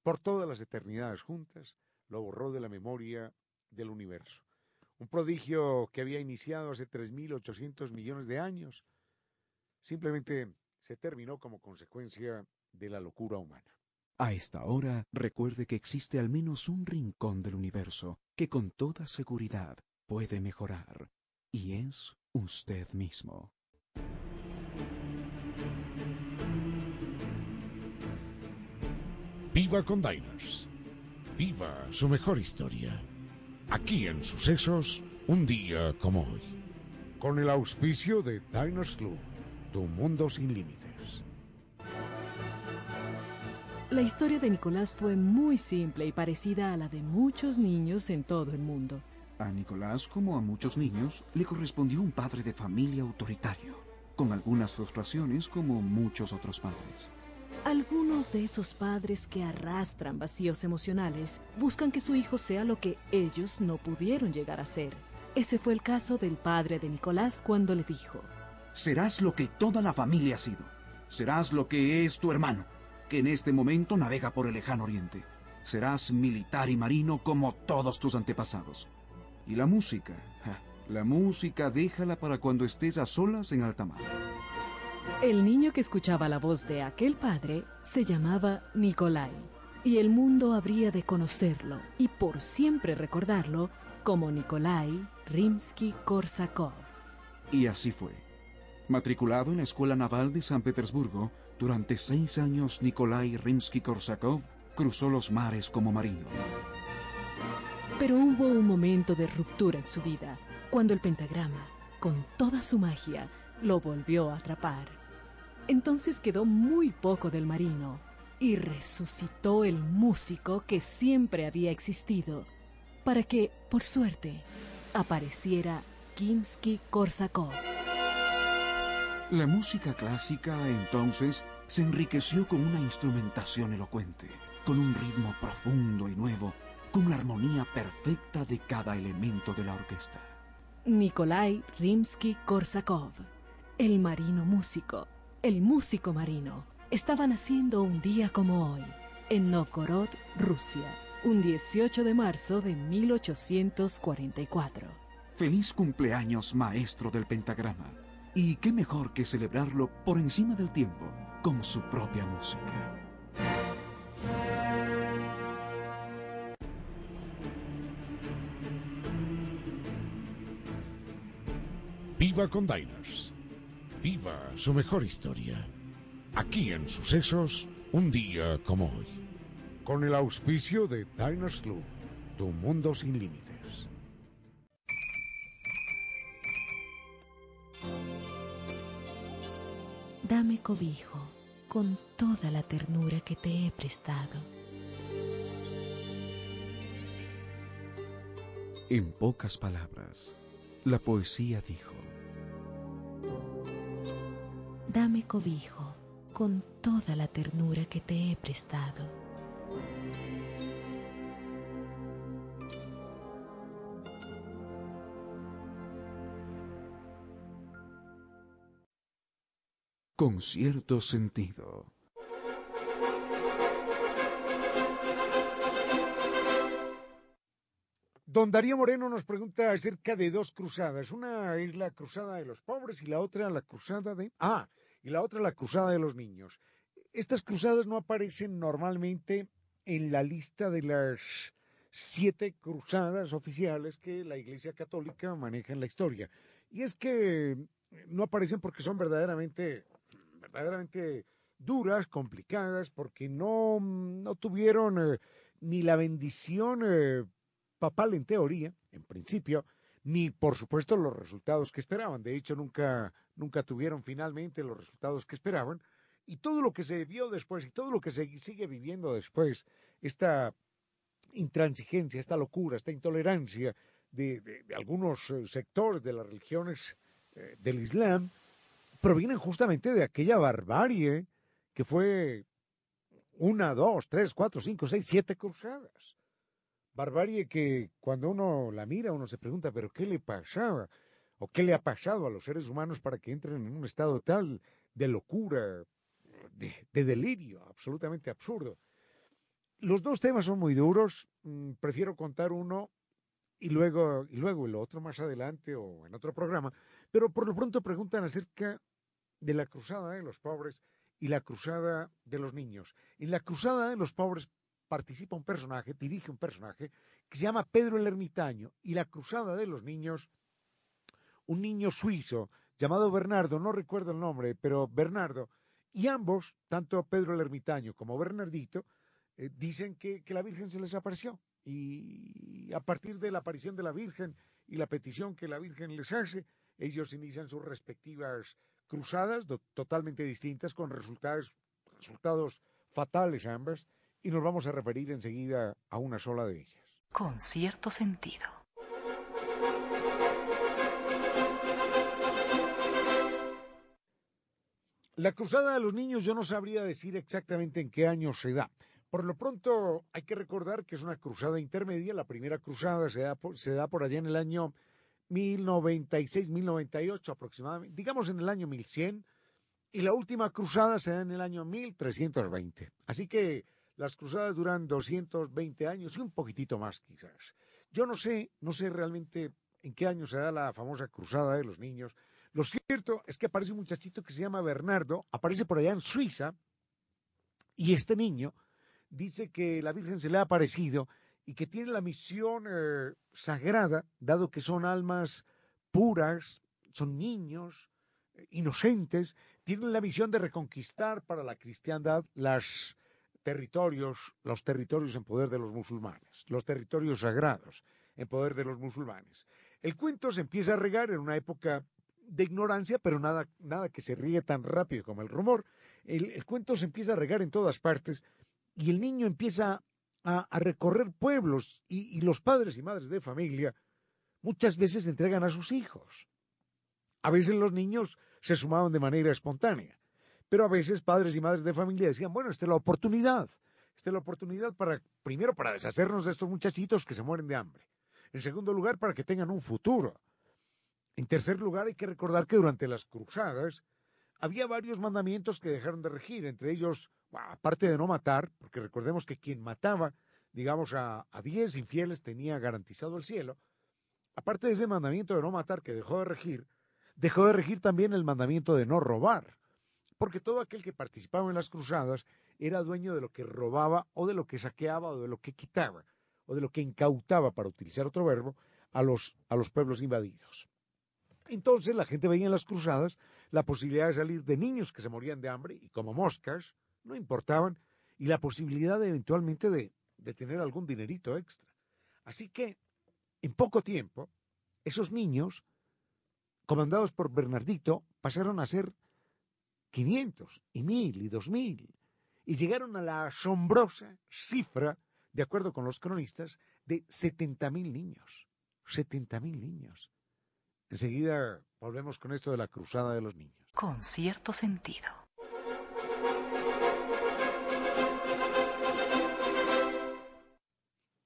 por todas las eternidades juntas, lo borró de la memoria del universo. Un prodigio que había iniciado hace 3.800 millones de años, simplemente se terminó como consecuencia de la locura humana. A esta hora, recuerde que existe al menos un rincón del universo que con toda seguridad puede mejorar, y es usted mismo. Viva con Diners. Viva su mejor historia. Aquí en Sucesos, un día como hoy. Con el auspicio de Diners Club, tu mundo sin límites. La historia de Nicolás fue muy simple y parecida a la de muchos niños en todo el mundo. A Nicolás, como a muchos niños, le correspondió un padre de familia autoritario, con algunas frustraciones como muchos otros padres. Algunos de esos padres que arrastran vacíos emocionales buscan que su hijo sea lo que ellos no pudieron llegar a ser. Ese fue el caso del padre de Nicolás cuando le dijo, Serás lo que toda la familia ha sido. Serás lo que es tu hermano que en este momento navega por el lejano oriente. Serás militar y marino como todos tus antepasados. Y la música, la música déjala para cuando estés a solas en alta mar. El niño que escuchaba la voz de aquel padre se llamaba Nikolai, y el mundo habría de conocerlo y por siempre recordarlo como Nikolai Rimsky-Korsakov. Y así fue. Matriculado en la Escuela Naval de San Petersburgo, durante seis años Nikolai Rimsky-Korsakov cruzó los mares como marino. Pero hubo un momento de ruptura en su vida, cuando el pentagrama, con toda su magia, lo volvió a atrapar. Entonces quedó muy poco del marino y resucitó el músico que siempre había existido, para que, por suerte, apareciera Kimsky-Korsakov. La música clásica entonces se enriqueció con una instrumentación elocuente, con un ritmo profundo y nuevo, con la armonía perfecta de cada elemento de la orquesta. Nikolai Rimsky-Korsakov, el marino músico, el músico marino, estaba naciendo un día como hoy, en Novgorod, Rusia, un 18 de marzo de 1844. Feliz cumpleaños, maestro del pentagrama. Y qué mejor que celebrarlo por encima del tiempo, con su propia música. Viva con Diners. Viva su mejor historia. Aquí en Sucesos, un día como hoy. Con el auspicio de Diners Club, tu mundo sin límites. Dame cobijo con toda la ternura que te he prestado. En pocas palabras, la poesía dijo, Dame cobijo con toda la ternura que te he prestado. con cierto sentido. Don Darío Moreno nos pregunta acerca de dos cruzadas. Una es la cruzada de los pobres y la otra la cruzada de... Ah, y la otra la cruzada de los niños. Estas cruzadas no aparecen normalmente en la lista de las siete cruzadas oficiales que la Iglesia Católica maneja en la historia. Y es que no aparecen porque son verdaderamente, verdaderamente duras, complicadas, porque no, no tuvieron eh, ni la bendición eh, papal en teoría, en principio, ni por supuesto los resultados que esperaban. De hecho, nunca, nunca tuvieron finalmente los resultados que esperaban. Y todo lo que se vio después y todo lo que se sigue viviendo después, esta intransigencia, esta locura, esta intolerancia de, algunos eh, sectores de las religiones eh, del Islam, provienen justamente de aquella barbarie que fue una, dos, tres, cuatro, cinco, seis, siete cruzadas barbarie que cuando uno la mira uno se pregunta, pero ¿qué le pasaba? ¿O qué le ha pasado a los seres humanos para que entren en un estado tal de locura, de, delirio, absolutamente absurdo? Los dos temas son muy duros, mm, prefiero contar uno y luego, y luego el otro más adelante o en otro programa, pero por lo pronto preguntan acerca de la cruzada de los pobres y la cruzada de los niños. En la cruzada de los pobres participa un personaje, dirige un personaje que se llama Pedro el Ermitaño y la Cruzada de los Niños, un niño suizo llamado Bernardo, no recuerdo el nombre, pero Bernardo, y ambos, tanto Pedro el Ermitaño como Bernardito, eh, dicen que, que, la Virgen se les apareció. Y a partir de la aparición de la Virgen y la petición que la Virgen les hace, ellos inician sus respectivas cruzadas totalmente distintas con resultados, resultados fatales ambas y nos vamos a referir enseguida a una sola de ellas. Con cierto sentido. La cruzada de los niños yo no sabría decir exactamente en qué año se da. Por lo pronto hay que recordar que es una cruzada intermedia. La primera cruzada se da por, se da por allá en el año 1096, 1098 aproximadamente, digamos en el año 1100, y la última cruzada se da en el año 1320. Así que las cruzadas duran 220 años y un poquitito más quizás. Yo no sé, no sé realmente en qué año se da la famosa cruzada de los niños. Lo cierto es que aparece un muchachito que se llama Bernardo, aparece por allá en Suiza, y este niño dice que la Virgen se le ha aparecido y que tiene la misión eh, sagrada, dado que son almas puras, son niños, eh, inocentes, tienen la misión de reconquistar para la cristiandad las territorios, los territorios en poder de los musulmanes, los territorios sagrados en poder de los musulmanes. El cuento se empieza a regar en una época de ignorancia, pero nada, nada que se ríe tan rápido como el rumor. El, cuento se empieza a regar en todas partes y el niño empieza a, recorrer pueblos y, y los padres y madres de familia muchas veces entregan a sus hijos. A veces los niños se sumaban de manera espontánea. Pero a veces padres y madres de familia decían, bueno, esta es la oportunidad. Esta es la oportunidad para, primero, para deshacernos de estos muchachitos que se mueren de hambre. En segundo lugar, para que tengan un futuro. En tercer lugar, hay que recordar que durante las cruzadas había varios mandamientos que dejaron de regir, entre ellos, aparte de no matar, porque recordemos que quien mataba, digamos, a, a diez infieles tenía garantizado el cielo, aparte de ese mandamiento de no matar que dejó de regir, dejó de regir también el mandamiento de no robar porque todo aquel que participaba en las cruzadas era dueño de lo que robaba o de lo que saqueaba o de lo que quitaba o de lo que incautaba, para utilizar otro verbo, a los, a los pueblos invadidos. Entonces la gente veía en las cruzadas la posibilidad de salir de niños que se morían de hambre y como moscas, no importaban, y la posibilidad de, eventualmente de, de tener algún dinerito extra. Así que, en poco tiempo, esos niños, comandados por Bernardito, pasaron a ser 500 y 1000 y 2000 y llegaron a la asombrosa cifra, de acuerdo con los cronistas, de 70.000 niños. 70.000 niños. Enseguida volvemos con esto de la cruzada de los niños. Con cierto sentido.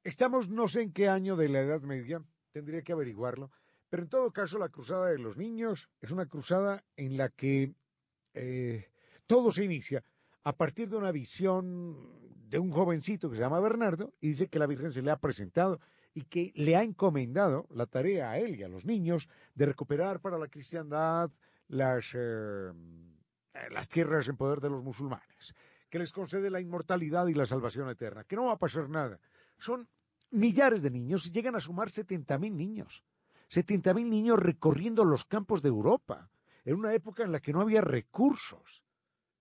Estamos no sé en qué año de la Edad Media, tendría que averiguarlo, pero en todo caso la cruzada de los niños es una cruzada en la que eh, todo se inicia a partir de una visión de un jovencito que se llama Bernardo y dice que la Virgen se le ha presentado y que le ha encomendado la tarea a él y a los niños de recuperar para la cristiandad las, eh, las tierras en poder de los musulmanes, que les concede la inmortalidad y la salvación eterna, que no va a pasar nada. Son millares de niños y llegan a sumar 70.000 niños. 70.000 niños recorriendo los campos de Europa, en una época en la que no había recursos.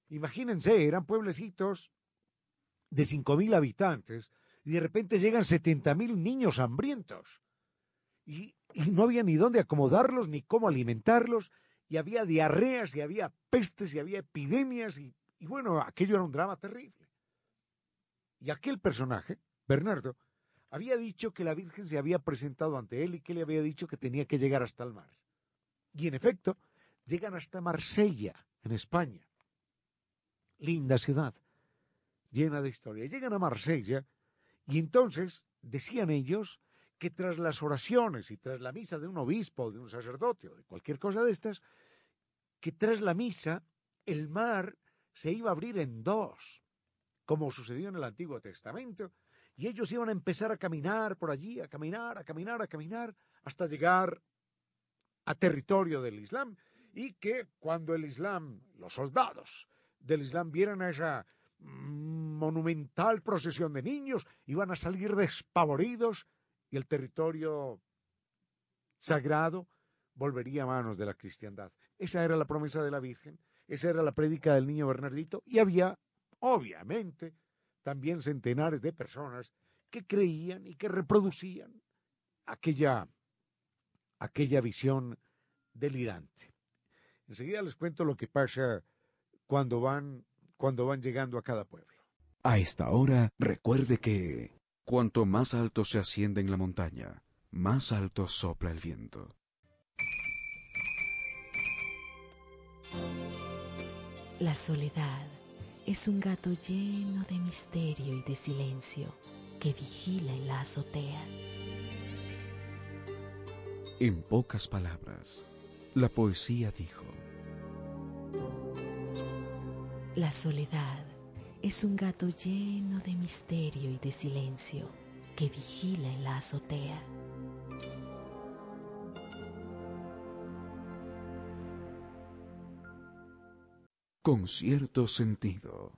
Imagínense, eran pueblecitos de 5.000 habitantes y de repente llegan 70.000 niños hambrientos. Y, no había ni dónde acomodarlos, ni cómo alimentarlos, y había diarreas, y había pestes, y había epidemias, y bueno, aquello era un drama terrible. Y aquel personaje, Bernardo, había dicho que la Virgen se había presentado ante él y que le había dicho que tenía que llegar hasta el mar. Y en efecto, llegan hasta Marsella, en España. Linda ciudad, llena de historia. Llegan a Marsella y entonces decían ellos que tras las oraciones y tras la misa de un obispo, de un sacerdote o de cualquier cosa de estas, que tras la misa el mar se iba a abrir en dos, como sucedió en el Antiguo Testamento, y ellos iban a empezar a caminar por allí, a caminar, a caminar, a caminar, hasta llegar a territorio del Islam, y que cuando el Islam, los soldados del Islam vieran a esa monumental procesión de niños, iban a salir despavoridos y el territorio sagrado volvería a manos de la cristiandad. Esa era la promesa de la Virgen, esa era la prédica del niño Bernardito, y había, obviamente, también centenares de personas que creían y que reproducían aquella, aquella visión delirante. Enseguida les cuento lo que pasa cuando van cuando van llegando a cada pueblo. A esta hora, recuerde que cuanto más alto se asciende en la montaña, más alto sopla el viento. La soledad es un gato lleno de misterio y de silencio que vigila en la azotea. En pocas palabras, la poesía dijo, La soledad es un gato lleno de misterio y de silencio que vigila en la azotea. Con cierto sentido.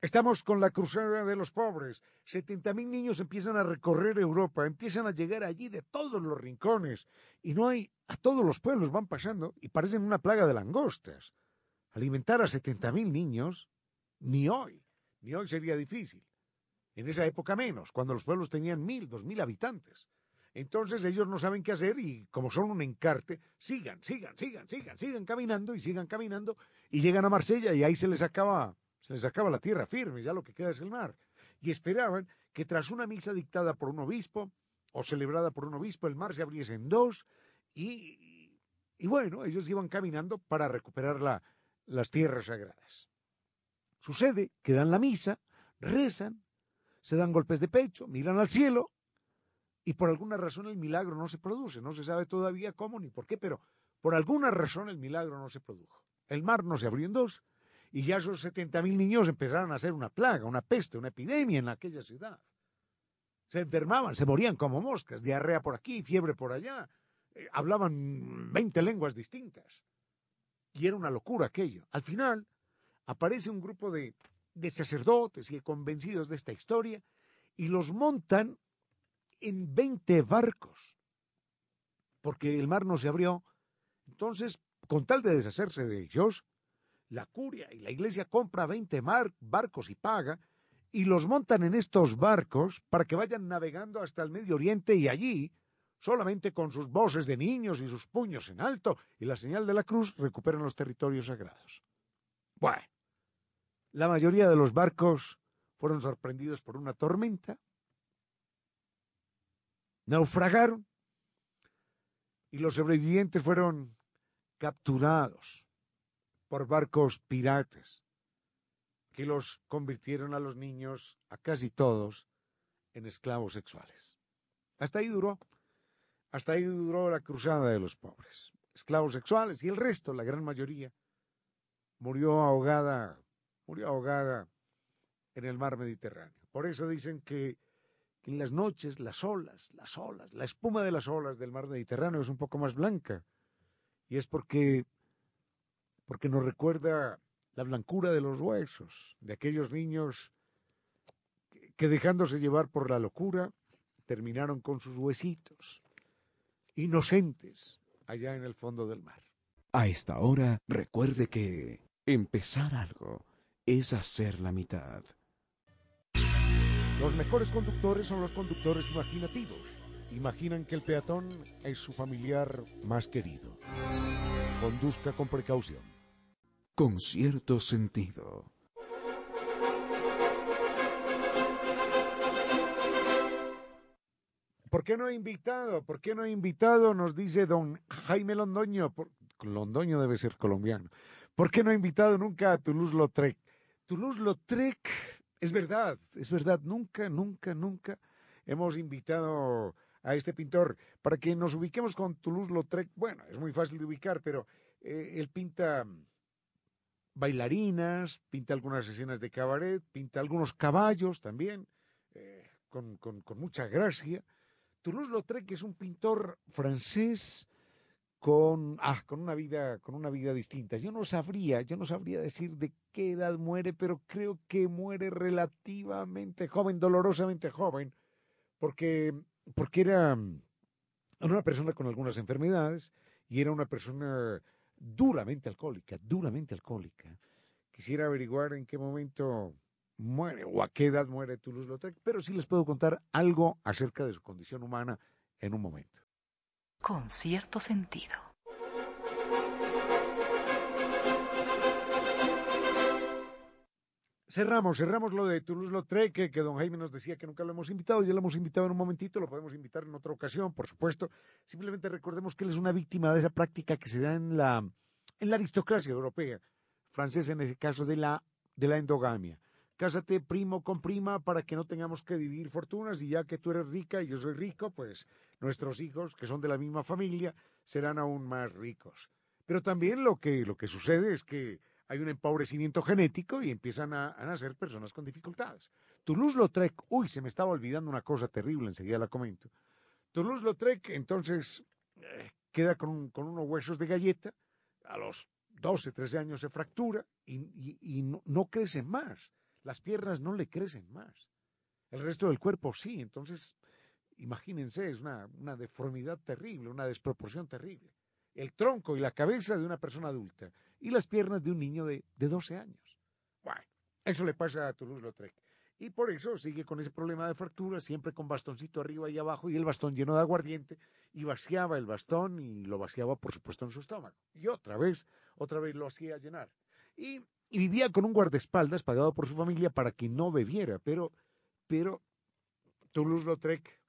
Estamos con la cruzada de los pobres. 70.000 niños empiezan a recorrer Europa, empiezan a llegar allí de todos los rincones. Y no hay, a todos los pueblos van pasando y parecen una plaga de langostas. Alimentar a 70.000 niños, ni hoy, ni hoy sería difícil. En esa época menos, cuando los pueblos tenían mil, dos mil habitantes. Entonces ellos no saben qué hacer y como son un encarte, sigan, sigan, sigan, sigan, sigan caminando y sigan caminando y llegan a Marsella y ahí se les acaba se les acaba la tierra firme, ya lo que queda es el mar. Y esperaban que tras una misa dictada por un obispo o celebrada por un obispo, el mar se abriese en dos y, y bueno, ellos iban caminando para recuperar la, las tierras sagradas. Sucede que dan la misa, rezan, se dan golpes de pecho, miran al cielo y por alguna razón el milagro no se produce. No se sabe todavía cómo ni por qué, pero por alguna razón el milagro no se produjo. El mar no se abrió en dos y ya esos 70.000 niños empezaron a ser una plaga, una peste, una epidemia en aquella ciudad. Se enfermaban, se morían como moscas, diarrea por aquí, fiebre por allá, eh, hablaban 20 lenguas distintas. Y era una locura aquello. Al final aparece un grupo de, de sacerdotes y convencidos de esta historia y los montan en 20 barcos, porque el mar no se abrió. Entonces, con tal de deshacerse de ellos, la curia y la iglesia compra 20 barcos y paga, y los montan en estos barcos para que vayan navegando hasta el Medio Oriente y allí, solamente con sus voces de niños y sus puños en alto y la señal de la cruz, recuperan los territorios sagrados. Bueno, la mayoría de los barcos fueron sorprendidos por una tormenta, naufragaron y los sobrevivientes fueron capturados por barcos piratas que los convirtieron a los niños, a casi todos, en esclavos sexuales. Hasta ahí duró, hasta ahí duró la cruzada de los pobres. Esclavos sexuales y el resto, la gran mayoría, murió ahogada murió ahogada en el mar Mediterráneo. Por eso dicen que, que en las noches las olas, las olas, la espuma de las olas del mar Mediterráneo es un poco más blanca. Y es porque, porque nos recuerda la blancura de los huesos de aquellos niños que, dejándose llevar por la locura terminaron con sus huesitos, inocentes, allá en el fondo del mar. A esta hora, recuerde que empezar algo es hacer la mitad. Los mejores conductores son los conductores imaginativos. Imaginan que el peatón es su familiar más querido. Conduzca con precaución. Con cierto sentido. ¿Por qué no he invitado? ¿Por qué no he invitado? Nos dice don Jaime Londoño. Londoño debe ser colombiano. ¿Por qué no he invitado nunca a Toulouse-Lautrec? Toulouse-Lautrec, es verdad, es verdad, nunca, nunca, nunca hemos invitado a este pintor. Para que nos ubiquemos con Toulouse-Lautrec, bueno, es muy fácil de ubicar, pero eh, él pinta bailarinas, pinta algunas escenas de cabaret, pinta algunos caballos también, eh, con, con- con mucha gracia. Toulouse-Lautrec es un pintor francés con, ah, con una vida, con una vida distinta. Yo no sabría, yo no sabría decir de qué edad muere, pero creo que muere relativamente joven, dolorosamente joven, porque, porque era, era una persona con algunas enfermedades y era una persona duramente alcohólica, duramente alcohólica. Quisiera averiguar en qué momento muere o a qué edad muere Toulouse-Lautrec, pero sí les puedo contar algo acerca de su condición humana en un momento. Con cierto sentido. Cerramos, cerramos lo de Toulouse-Lautrec, que, que don Jaime nos decía que nunca lo hemos invitado, ya lo hemos invitado en un momentito, lo podemos invitar en otra ocasión, por supuesto. Simplemente recordemos que él es una víctima de esa práctica que se da en la, en la aristocracia europea, francesa en ese caso, de la, de la endogamia. Cásate primo con prima para que no tengamos que dividir fortunas y ya que tú eres rica y yo soy rico, pues nuestros hijos, que son de la misma familia, serán aún más ricos. Pero también lo que, lo que sucede es que hay un empobrecimiento genético y empiezan a, a nacer personas con dificultades. Toulouse-Lautrec, uy, se me estaba olvidando una cosa terrible, enseguida la comento. Toulouse-Lautrec entonces eh, queda con, un- con unos huesos de galleta, a los 12, 13 años se fractura y, no crece más. Las piernas no le crecen más. El resto del cuerpo sí, entonces imagínense, es una, una deformidad terrible, una desproporción terrible. El tronco y la cabeza de una persona adulta y las piernas de un niño de, de 12 años. Bueno, eso le pasa a Toulouse-Lautrec. Y por eso sigue con ese problema de fractura, siempre con bastoncito arriba y abajo y el bastón lleno de aguardiente, y vaciaba el bastón y lo vaciaba, por supuesto, en su estómago. Y otra vez, otra vez lo hacía llenar. Y, y vivía con un guardaespaldas pagado por su familia para que no bebiera, pero, pero Toulouse-Lautrec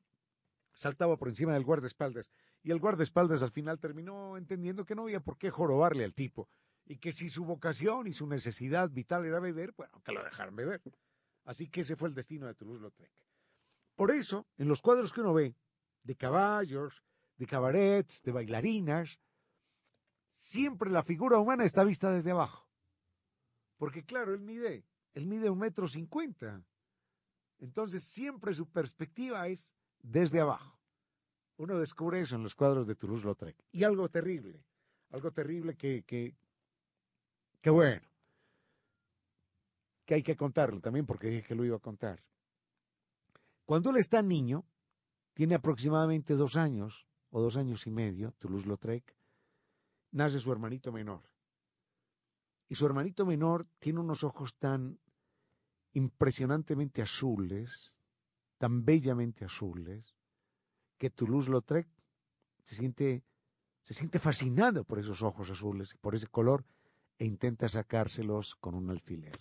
saltaba por encima del guardaespaldas y el guardaespaldas al final terminó entendiendo que no había por qué jorobarle al tipo y que si su vocación y su necesidad vital era beber, bueno, que lo dejaran beber. Así que ese fue el destino de Toulouse-Lautrec. Por eso, en los cuadros que uno ve, de caballos, de cabarets, de bailarinas, siempre la figura humana está vista desde abajo. Porque claro, él mide, él mide un metro cincuenta. Entonces siempre su perspectiva es desde abajo. Uno descubre eso en los cuadros de Toulouse-Lautrec. Y algo terrible, algo terrible que, que, que bueno, que hay que contarlo también porque dije que lo iba a contar. Cuando él está niño, tiene aproximadamente dos años o dos años y medio, Toulouse-Lautrec, nace su hermanito menor. Y su hermanito menor tiene unos ojos tan impresionantemente azules, tan bellamente azules, que Toulouse-Lautrec se siente, se siente fascinado por esos ojos azules, por ese color, e intenta sacárselos con un alfiler.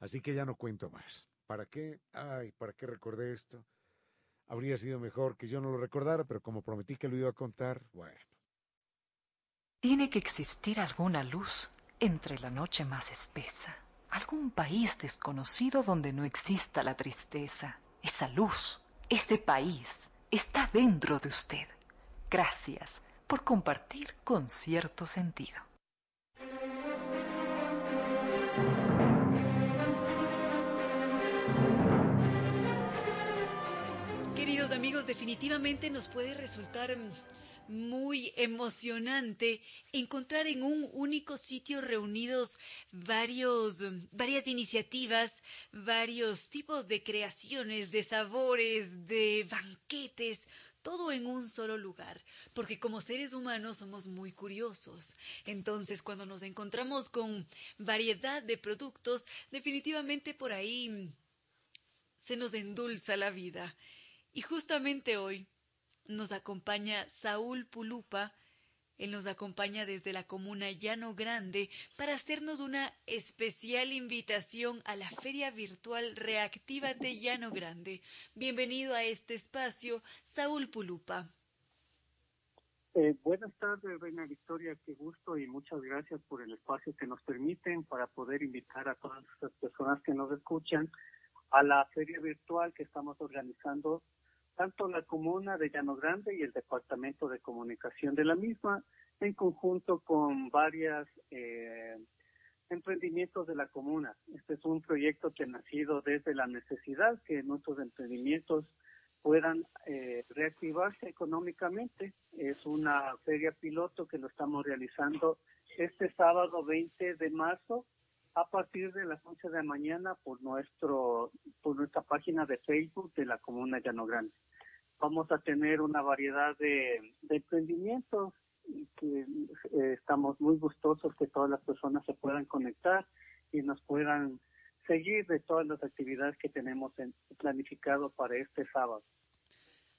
Así que ya no cuento más. ¿Para qué? Ay, ¿para qué recordé esto? Habría sido mejor que yo no lo recordara, pero como prometí que lo iba a contar, bueno. Tiene que existir alguna luz entre la noche más espesa, algún país desconocido donde no exista la tristeza. Esa luz, ese país, está dentro de usted. Gracias por compartir con cierto sentido. Amigos, definitivamente nos puede resultar mm, muy emocionante encontrar en un único sitio reunidos varios, varias iniciativas, varios tipos de creaciones, de sabores, de banquetes, todo en un solo lugar, porque como seres humanos somos muy curiosos. Entonces, cuando nos encontramos con variedad de productos, definitivamente por ahí se nos endulza la vida. Y justamente hoy nos acompaña Saúl Pulupa, él nos acompaña desde la comuna Llano Grande para hacernos una especial invitación a la feria virtual Reactívate Llano Grande. Bienvenido a este espacio, Saúl Pulupa. Eh, buenas tardes, Reina Victoria, qué gusto y muchas gracias por el espacio que nos permiten para poder invitar a todas las personas que nos escuchan a la feria virtual que estamos organizando tanto la comuna de Llano Grande y el departamento de comunicación de la misma, en conjunto con varios eh, emprendimientos de la comuna. Este es un proyecto que ha nacido desde la necesidad que nuestros emprendimientos puedan eh, reactivarse económicamente. Es una feria piloto que lo estamos realizando este sábado 20 de marzo a partir de las 11 de la mañana por nuestro por nuestra página de Facebook de la Comuna Llano Grande. Vamos a tener una variedad de, emprendimientos y que eh, estamos muy gustosos que todas las personas se puedan conectar y nos puedan seguir de todas las actividades que tenemos planificado para este sábado.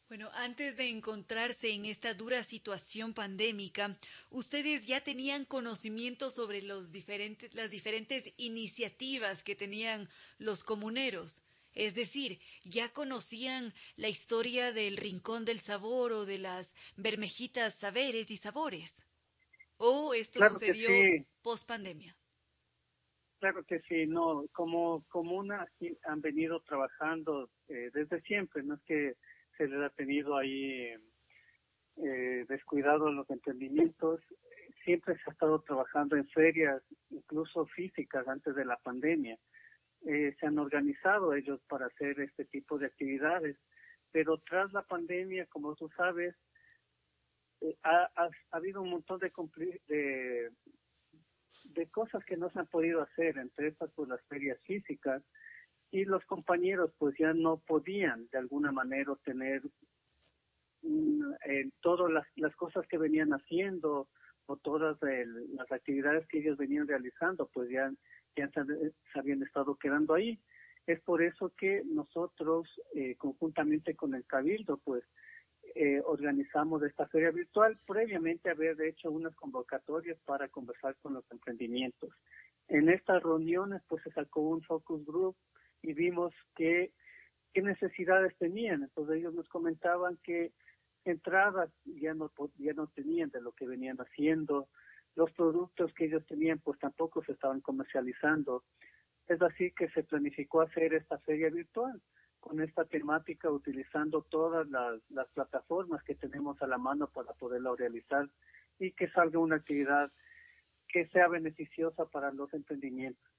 Bueno, antes de encontrarse en esta dura situación pandémica, ustedes ya tenían conocimiento sobre los diferentes, las diferentes iniciativas que tenían los comuneros. Es decir, ya conocían la historia del rincón del sabor o de las bermejitas saberes y sabores. ¿O esto sucedió post pandemia? Claro que sí, no, como comuna han venido trabajando eh, desde siempre, no es que se les ha tenido ahí eh, descuidado los emprendimientos. Siempre se ha estado trabajando en ferias, incluso físicas, antes de la pandemia. Eh, se han organizado ellos para hacer este tipo de actividades, pero tras la pandemia, como tú sabes, eh, ha, ha, habido un montón de, de, cosas que no se han podido hacer, entre estas pues las ferias físicas, y los compañeros pues ya no podían de alguna manera obtener mm, todas las, las, cosas que venían haciendo o todas las actividades que ellos venían realizando pues ya, ya se, habían estado quedando ahí. Es por eso que nosotros eh, conjuntamente con el Cabildo pues eh, organizamos esta feria virtual previamente haber hecho unas convocatorias para conversar con los emprendimientos. En estas reuniones pues se sacó un focus group y vimos que qué necesidades tenían. Entonces ellos nos comentaban que entradas ya no ya no tenían de lo que venían haciendo, los productos que ellos tenían pues tampoco se estaban comercializando. Es así que se planificó hacer esta feria virtual con esta temática utilizando todas las, las plataformas que tenemos a la mano para poderlo realizar y que salga una actividad que sea beneficiosa para los emprendimientos.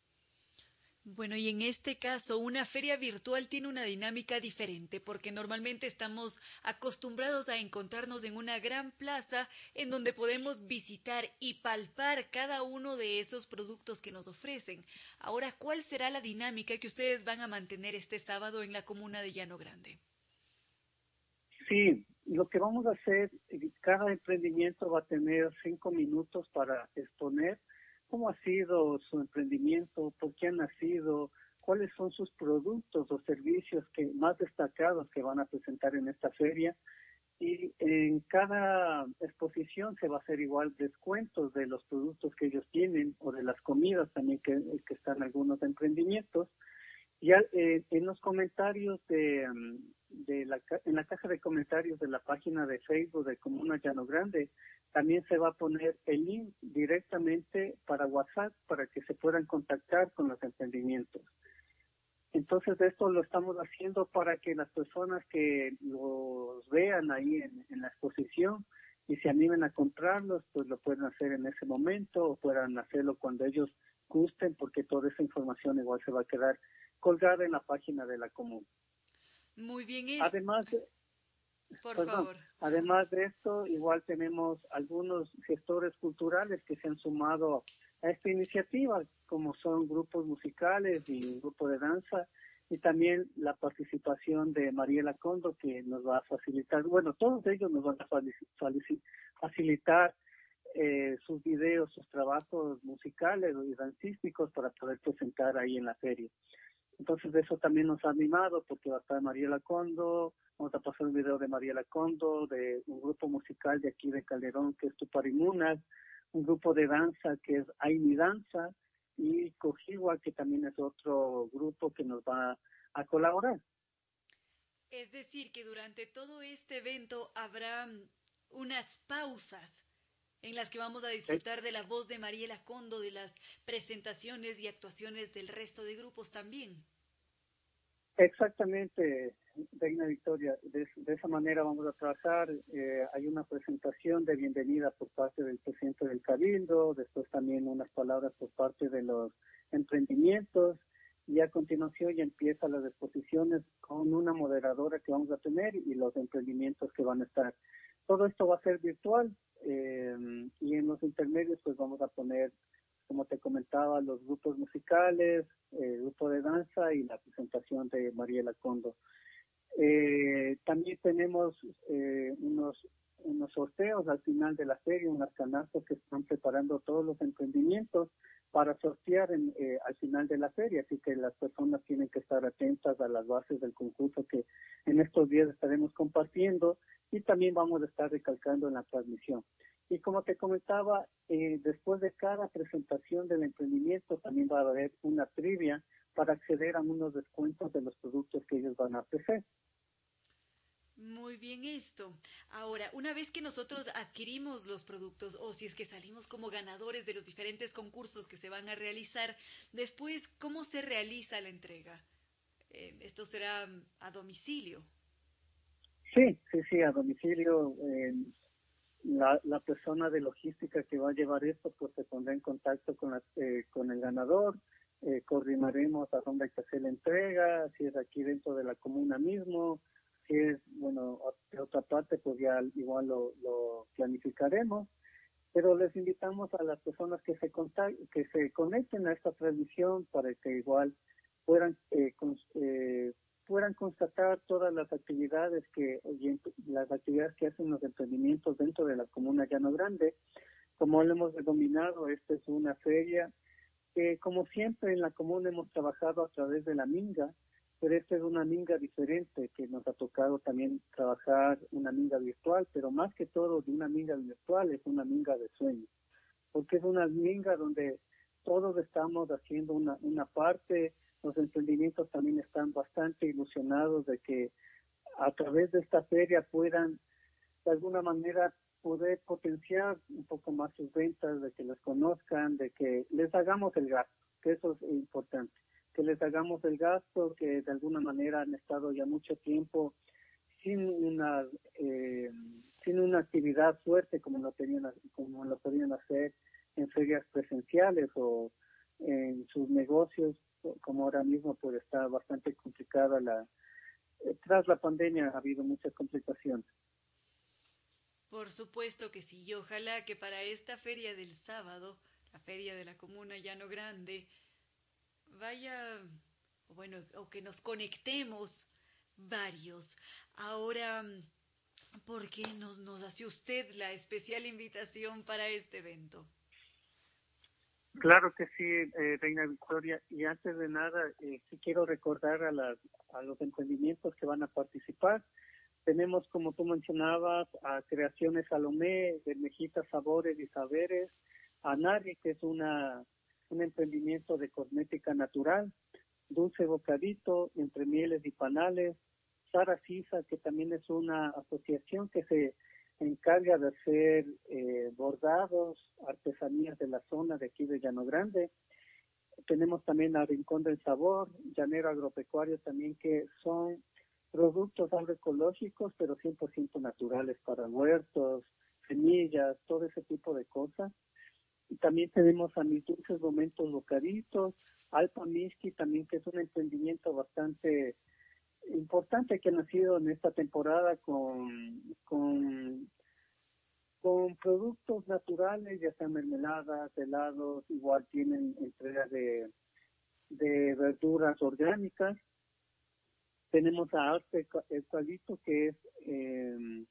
Bueno, y en este caso, una feria virtual tiene una dinámica diferente porque normalmente estamos acostumbrados a encontrarnos en una gran plaza en donde podemos visitar y palpar cada uno de esos productos que nos ofrecen. Ahora, ¿cuál será la dinámica que ustedes van a mantener este sábado en la comuna de Llano Grande? Sí, lo que vamos a hacer, cada emprendimiento va a tener cinco minutos para exponer cómo ha sido su emprendimiento, por qué ha nacido, cuáles son sus productos o servicios que más destacados que van a presentar en esta feria. Y en cada exposición se va a hacer igual descuentos de los productos que ellos tienen o de las comidas también que, que están algunos emprendimientos. Ya eh, en los comentarios de, de la, en la caja de comentarios de la página de Facebook de Comuna Llano Grande, también se va a poner el link directamente para WhatsApp para que se puedan contactar con los emprendimientos. Entonces esto lo estamos haciendo para que las personas que los vean ahí en, en la exposición y se animen a comprarlos, pues lo pueden hacer en ese momento o puedan hacerlo cuando ellos gusten porque toda esa información igual se va a quedar colgada en la página de la comuna. Muy bien. Además, Por favor. Además de esto, igual tenemos algunos gestores culturales que se han sumado a esta iniciativa, como son grupos musicales y un grupo de danza, y también la participación de Mariela Condo, que nos va a facilitar, bueno, todos ellos nos van a facilitar eh, sus videos, sus trabajos musicales y dancísticos para poder presentar ahí en la feria. Entonces eso también nos ha animado porque va a estar Mariela Condo, vamos a pasar un video de Mariela Condo, de un grupo musical de aquí de Calderón que es Tuparimunas, un grupo de danza que es Aini Danza y Cojiwa que también es otro grupo que nos va a colaborar. Es decir, que durante todo este evento habrá unas pausas en las que vamos a disfrutar de la voz de Mariela Condo, de las presentaciones y actuaciones del resto de grupos también. Exactamente, Reina Victoria. De, esa manera vamos a trabajar. Eh, hay una presentación de bienvenida por parte del presidente del Cabildo, después también unas palabras por parte de los emprendimientos y a continuación ya empiezan las exposiciones con una moderadora que vamos a tener y los emprendimientos que van a estar. Todo esto va a ser virtual, eh, y en los intermedios pues vamos a poner, como te comentaba, los grupos musicales, el grupo de danza y la presentación de Mariela Condo. Eh, también tenemos eh, unos unos sorteos al final de la feria, unas canastas que están preparando todos los emprendimientos para sortear en, al final de la feria, así que las personas tienen que estar atentas a las bases del concurso que en estos días estaremos compartiendo y también vamos a estar recalcando en la transmisión. Y como te comentaba, eh, después de cada presentación del emprendimiento también va a haber una trivia para acceder a unos descuentos de los productos que ellos van a ofrecer. Muy bien esto. Ahora, una vez que nosotros adquirimos los productos o si es que salimos como ganadores de los diferentes concursos que se van a realizar, después, ¿cómo se realiza la entrega? Eh, esto será a domicilio. Sí, sí, sí, a domicilio. la, la, persona de logística que va a llevar esto, pues se pondrá en contacto con, eh, con el ganador, eh, coordinaremos a dónde hay que hacer la entrega, si es aquí dentro de la comuna mismo, es, bueno, de otra parte, pues ya igual lo, lo planificaremos. Pero les invitamos a las personas que se, que se conecten a esta transmisión para que igual puedan eh, eh, puedan constatar todas las actividades que las actividades que hacen los emprendimientos dentro de la comuna Llano Grande. Como lo hemos denominado, esta es una feria que como siempre en la comuna hemos trabajado a través de la minga, pero esta es una minga diferente que nos ha tocado también trabajar una minga virtual, pero más que todo de una minga virtual es una minga de sueños, porque es una minga donde todos estamos haciendo una, una parte los emprendimientos también están bastante ilusionados de que a través de esta feria puedan de alguna manera poder potenciar un poco más sus ventas, de que las conozcan, de que les hagamos el gasto, que eso es importante, que les hagamos el gasto, que de alguna manera han estado ya mucho tiempo sin una eh, sin una actividad fuerte como lo tenían como lo podían hacer en ferias presenciales o en sus negocios como ahora mismo pues está bastante complicada la eh, tras la pandemia ha habido muchas complicaciones. Por supuesto que sí, ojalá que para esta feria del sábado, la feria de la Comuna Llano Grande, vaya, bueno, o que nos conectemos varios. Ahora, ¿por qué nos, nos hace usted la especial invitación para este evento? Claro que sí, eh, Reina Victoria. Y antes de nada, eh, sí quiero recordar a, las, a los emprendimientos que van a participar. Tenemos, como tú mencionabas, a Creaciones Salomé, de Mejitas Sabores y Saberes, a Nari, que es una, un emprendimiento de cosmética natural, Dulce Bocadito, Entre Mieles y Panales, Sara Sisa, que también es una asociación que se encarga de hacer eh, bordados, artesanías de la zona de aquí de Llano Grande. Tenemos también a Rincón del Sabor, Llanero Agropecuario también, que son productos agroecológicos, pero 100% naturales para huertos, semillas, todo ese tipo de cosas. También tenemos a Mis Dulces Momentos Bocaditos, Alpa Miski también, que es un emprendimiento bastante importante que ha nacido en esta temporada con productos naturales, ya sean mermeladas, helados, igual tienen entrega de, de verduras orgánicas. Tenemos a Arte Eucalipto, que es eh,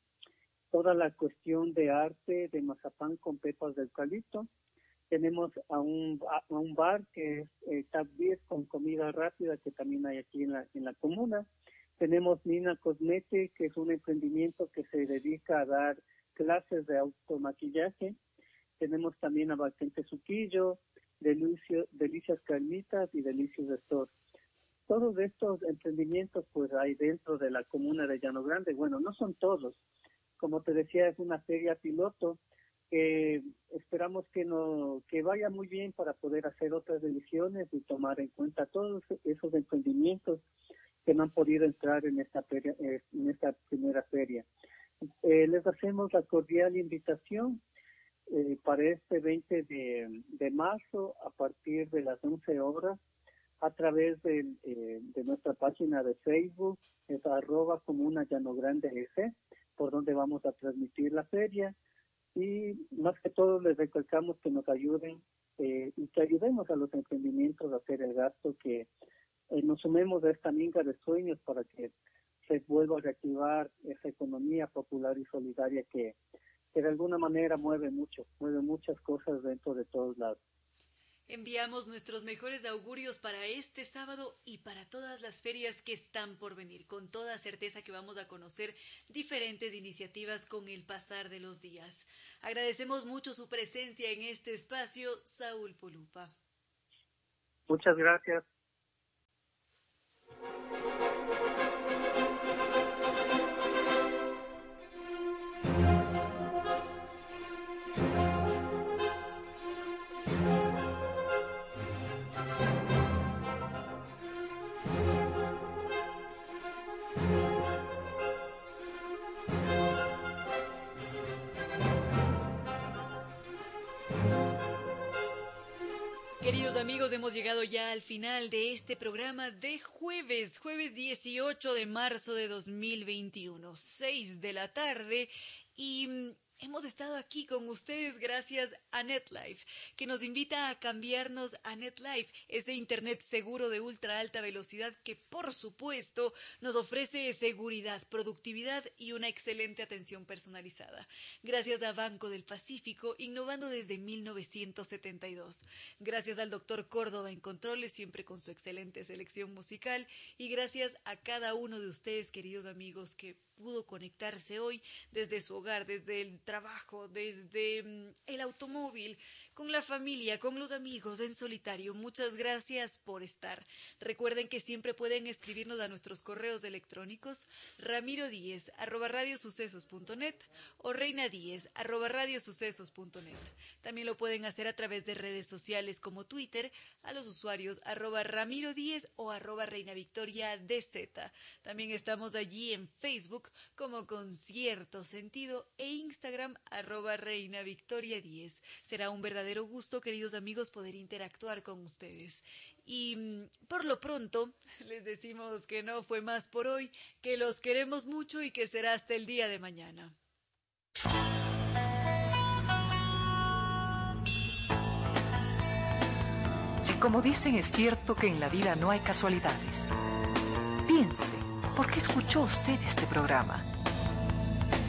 toda la cuestión de arte de mazapán con pepas de eucalipto. Tenemos a un, a un bar que es eh, con comida rápida que también hay aquí en la, en la comuna. Tenemos Nina Cosmetic, que es un emprendimiento que se dedica a dar clases de automaquillaje. Tenemos también a Vacente Suquillo, Delicio, Delicias Carnitas y Delicios Store. Todos estos emprendimientos pues hay dentro de la comuna de Llano Grande. Bueno, no son todos. Como te decía, es una feria piloto que esperamos que no que vaya muy bien para poder hacer otras ediciones y tomar en cuenta todos esos emprendimientos que no han podido entrar en esta eh, en esta primera feria. Eh, les hacemos la cordial invitación eh, para este 20 de, marzo a partir de las 11 horas a través de, de nuestra página de Facebook, es arroba comuna llano grande por donde vamos a transmitir la feria y más que todo les recalcamos que nos ayuden y que ayudemos a los emprendimientos a hacer el gasto que eh, nos sumemos a esta minga de sueños para que se vuelva a reactivar esa economía popular y solidaria que de alguna manera mueve mucho, mueve muchas cosas dentro de todos lados. Enviamos nuestros mejores augurios para este sábado y para todas las ferias que están por venir. Con toda certeza que vamos a conocer diferentes iniciativas con el pasar de los días. Agradecemos mucho su presencia en este espacio, Saúl Polupa. Muchas gracias. Amigos, hemos llegado ya al final de este programa de jueves, jueves 18 de marzo de 2021, 6 de la tarde y mm, Hemos estado aquí con ustedes gracias a NetLife, que nos invita a cambiarnos a NetLife, ese Internet seguro de ultra alta velocidad que por supuesto nos ofrece seguridad, productividad y una excelente atención personalizada. Gracias a Banco del Pacífico, innovando desde 1972. Gracias al doctor Córdoba en controles, siempre con su excelente selección musical. Y gracias a cada uno de ustedes, queridos amigos, que pudo conectarse hoy desde su hogar, desde el trabajo, desde mm, el automóvil, con la familia, con los amigos, en solitario. Muchas gracias por estar. Recuerden que siempre pueden escribirnos a nuestros correos electrónicos ramiro díez arroba radiosucesos.net o reina díez arroba radiosucesos.net. También lo pueden hacer a través de redes sociales como Twitter a los usuarios arroba ramiro díez o arroba reina victoria dz. También estamos allí en Facebook como Concierto Sentido e Instagram arroba reina victoria 10. Será un verdadero gusto, queridos amigos, poder interactuar con ustedes. Y mm, por lo pronto, les decimos que no fue más por hoy, que los queremos mucho y que será hasta el día de mañana. Si como dicen es cierto que en la vida no hay casualidades, piense, ¿por qué escuchó usted este programa?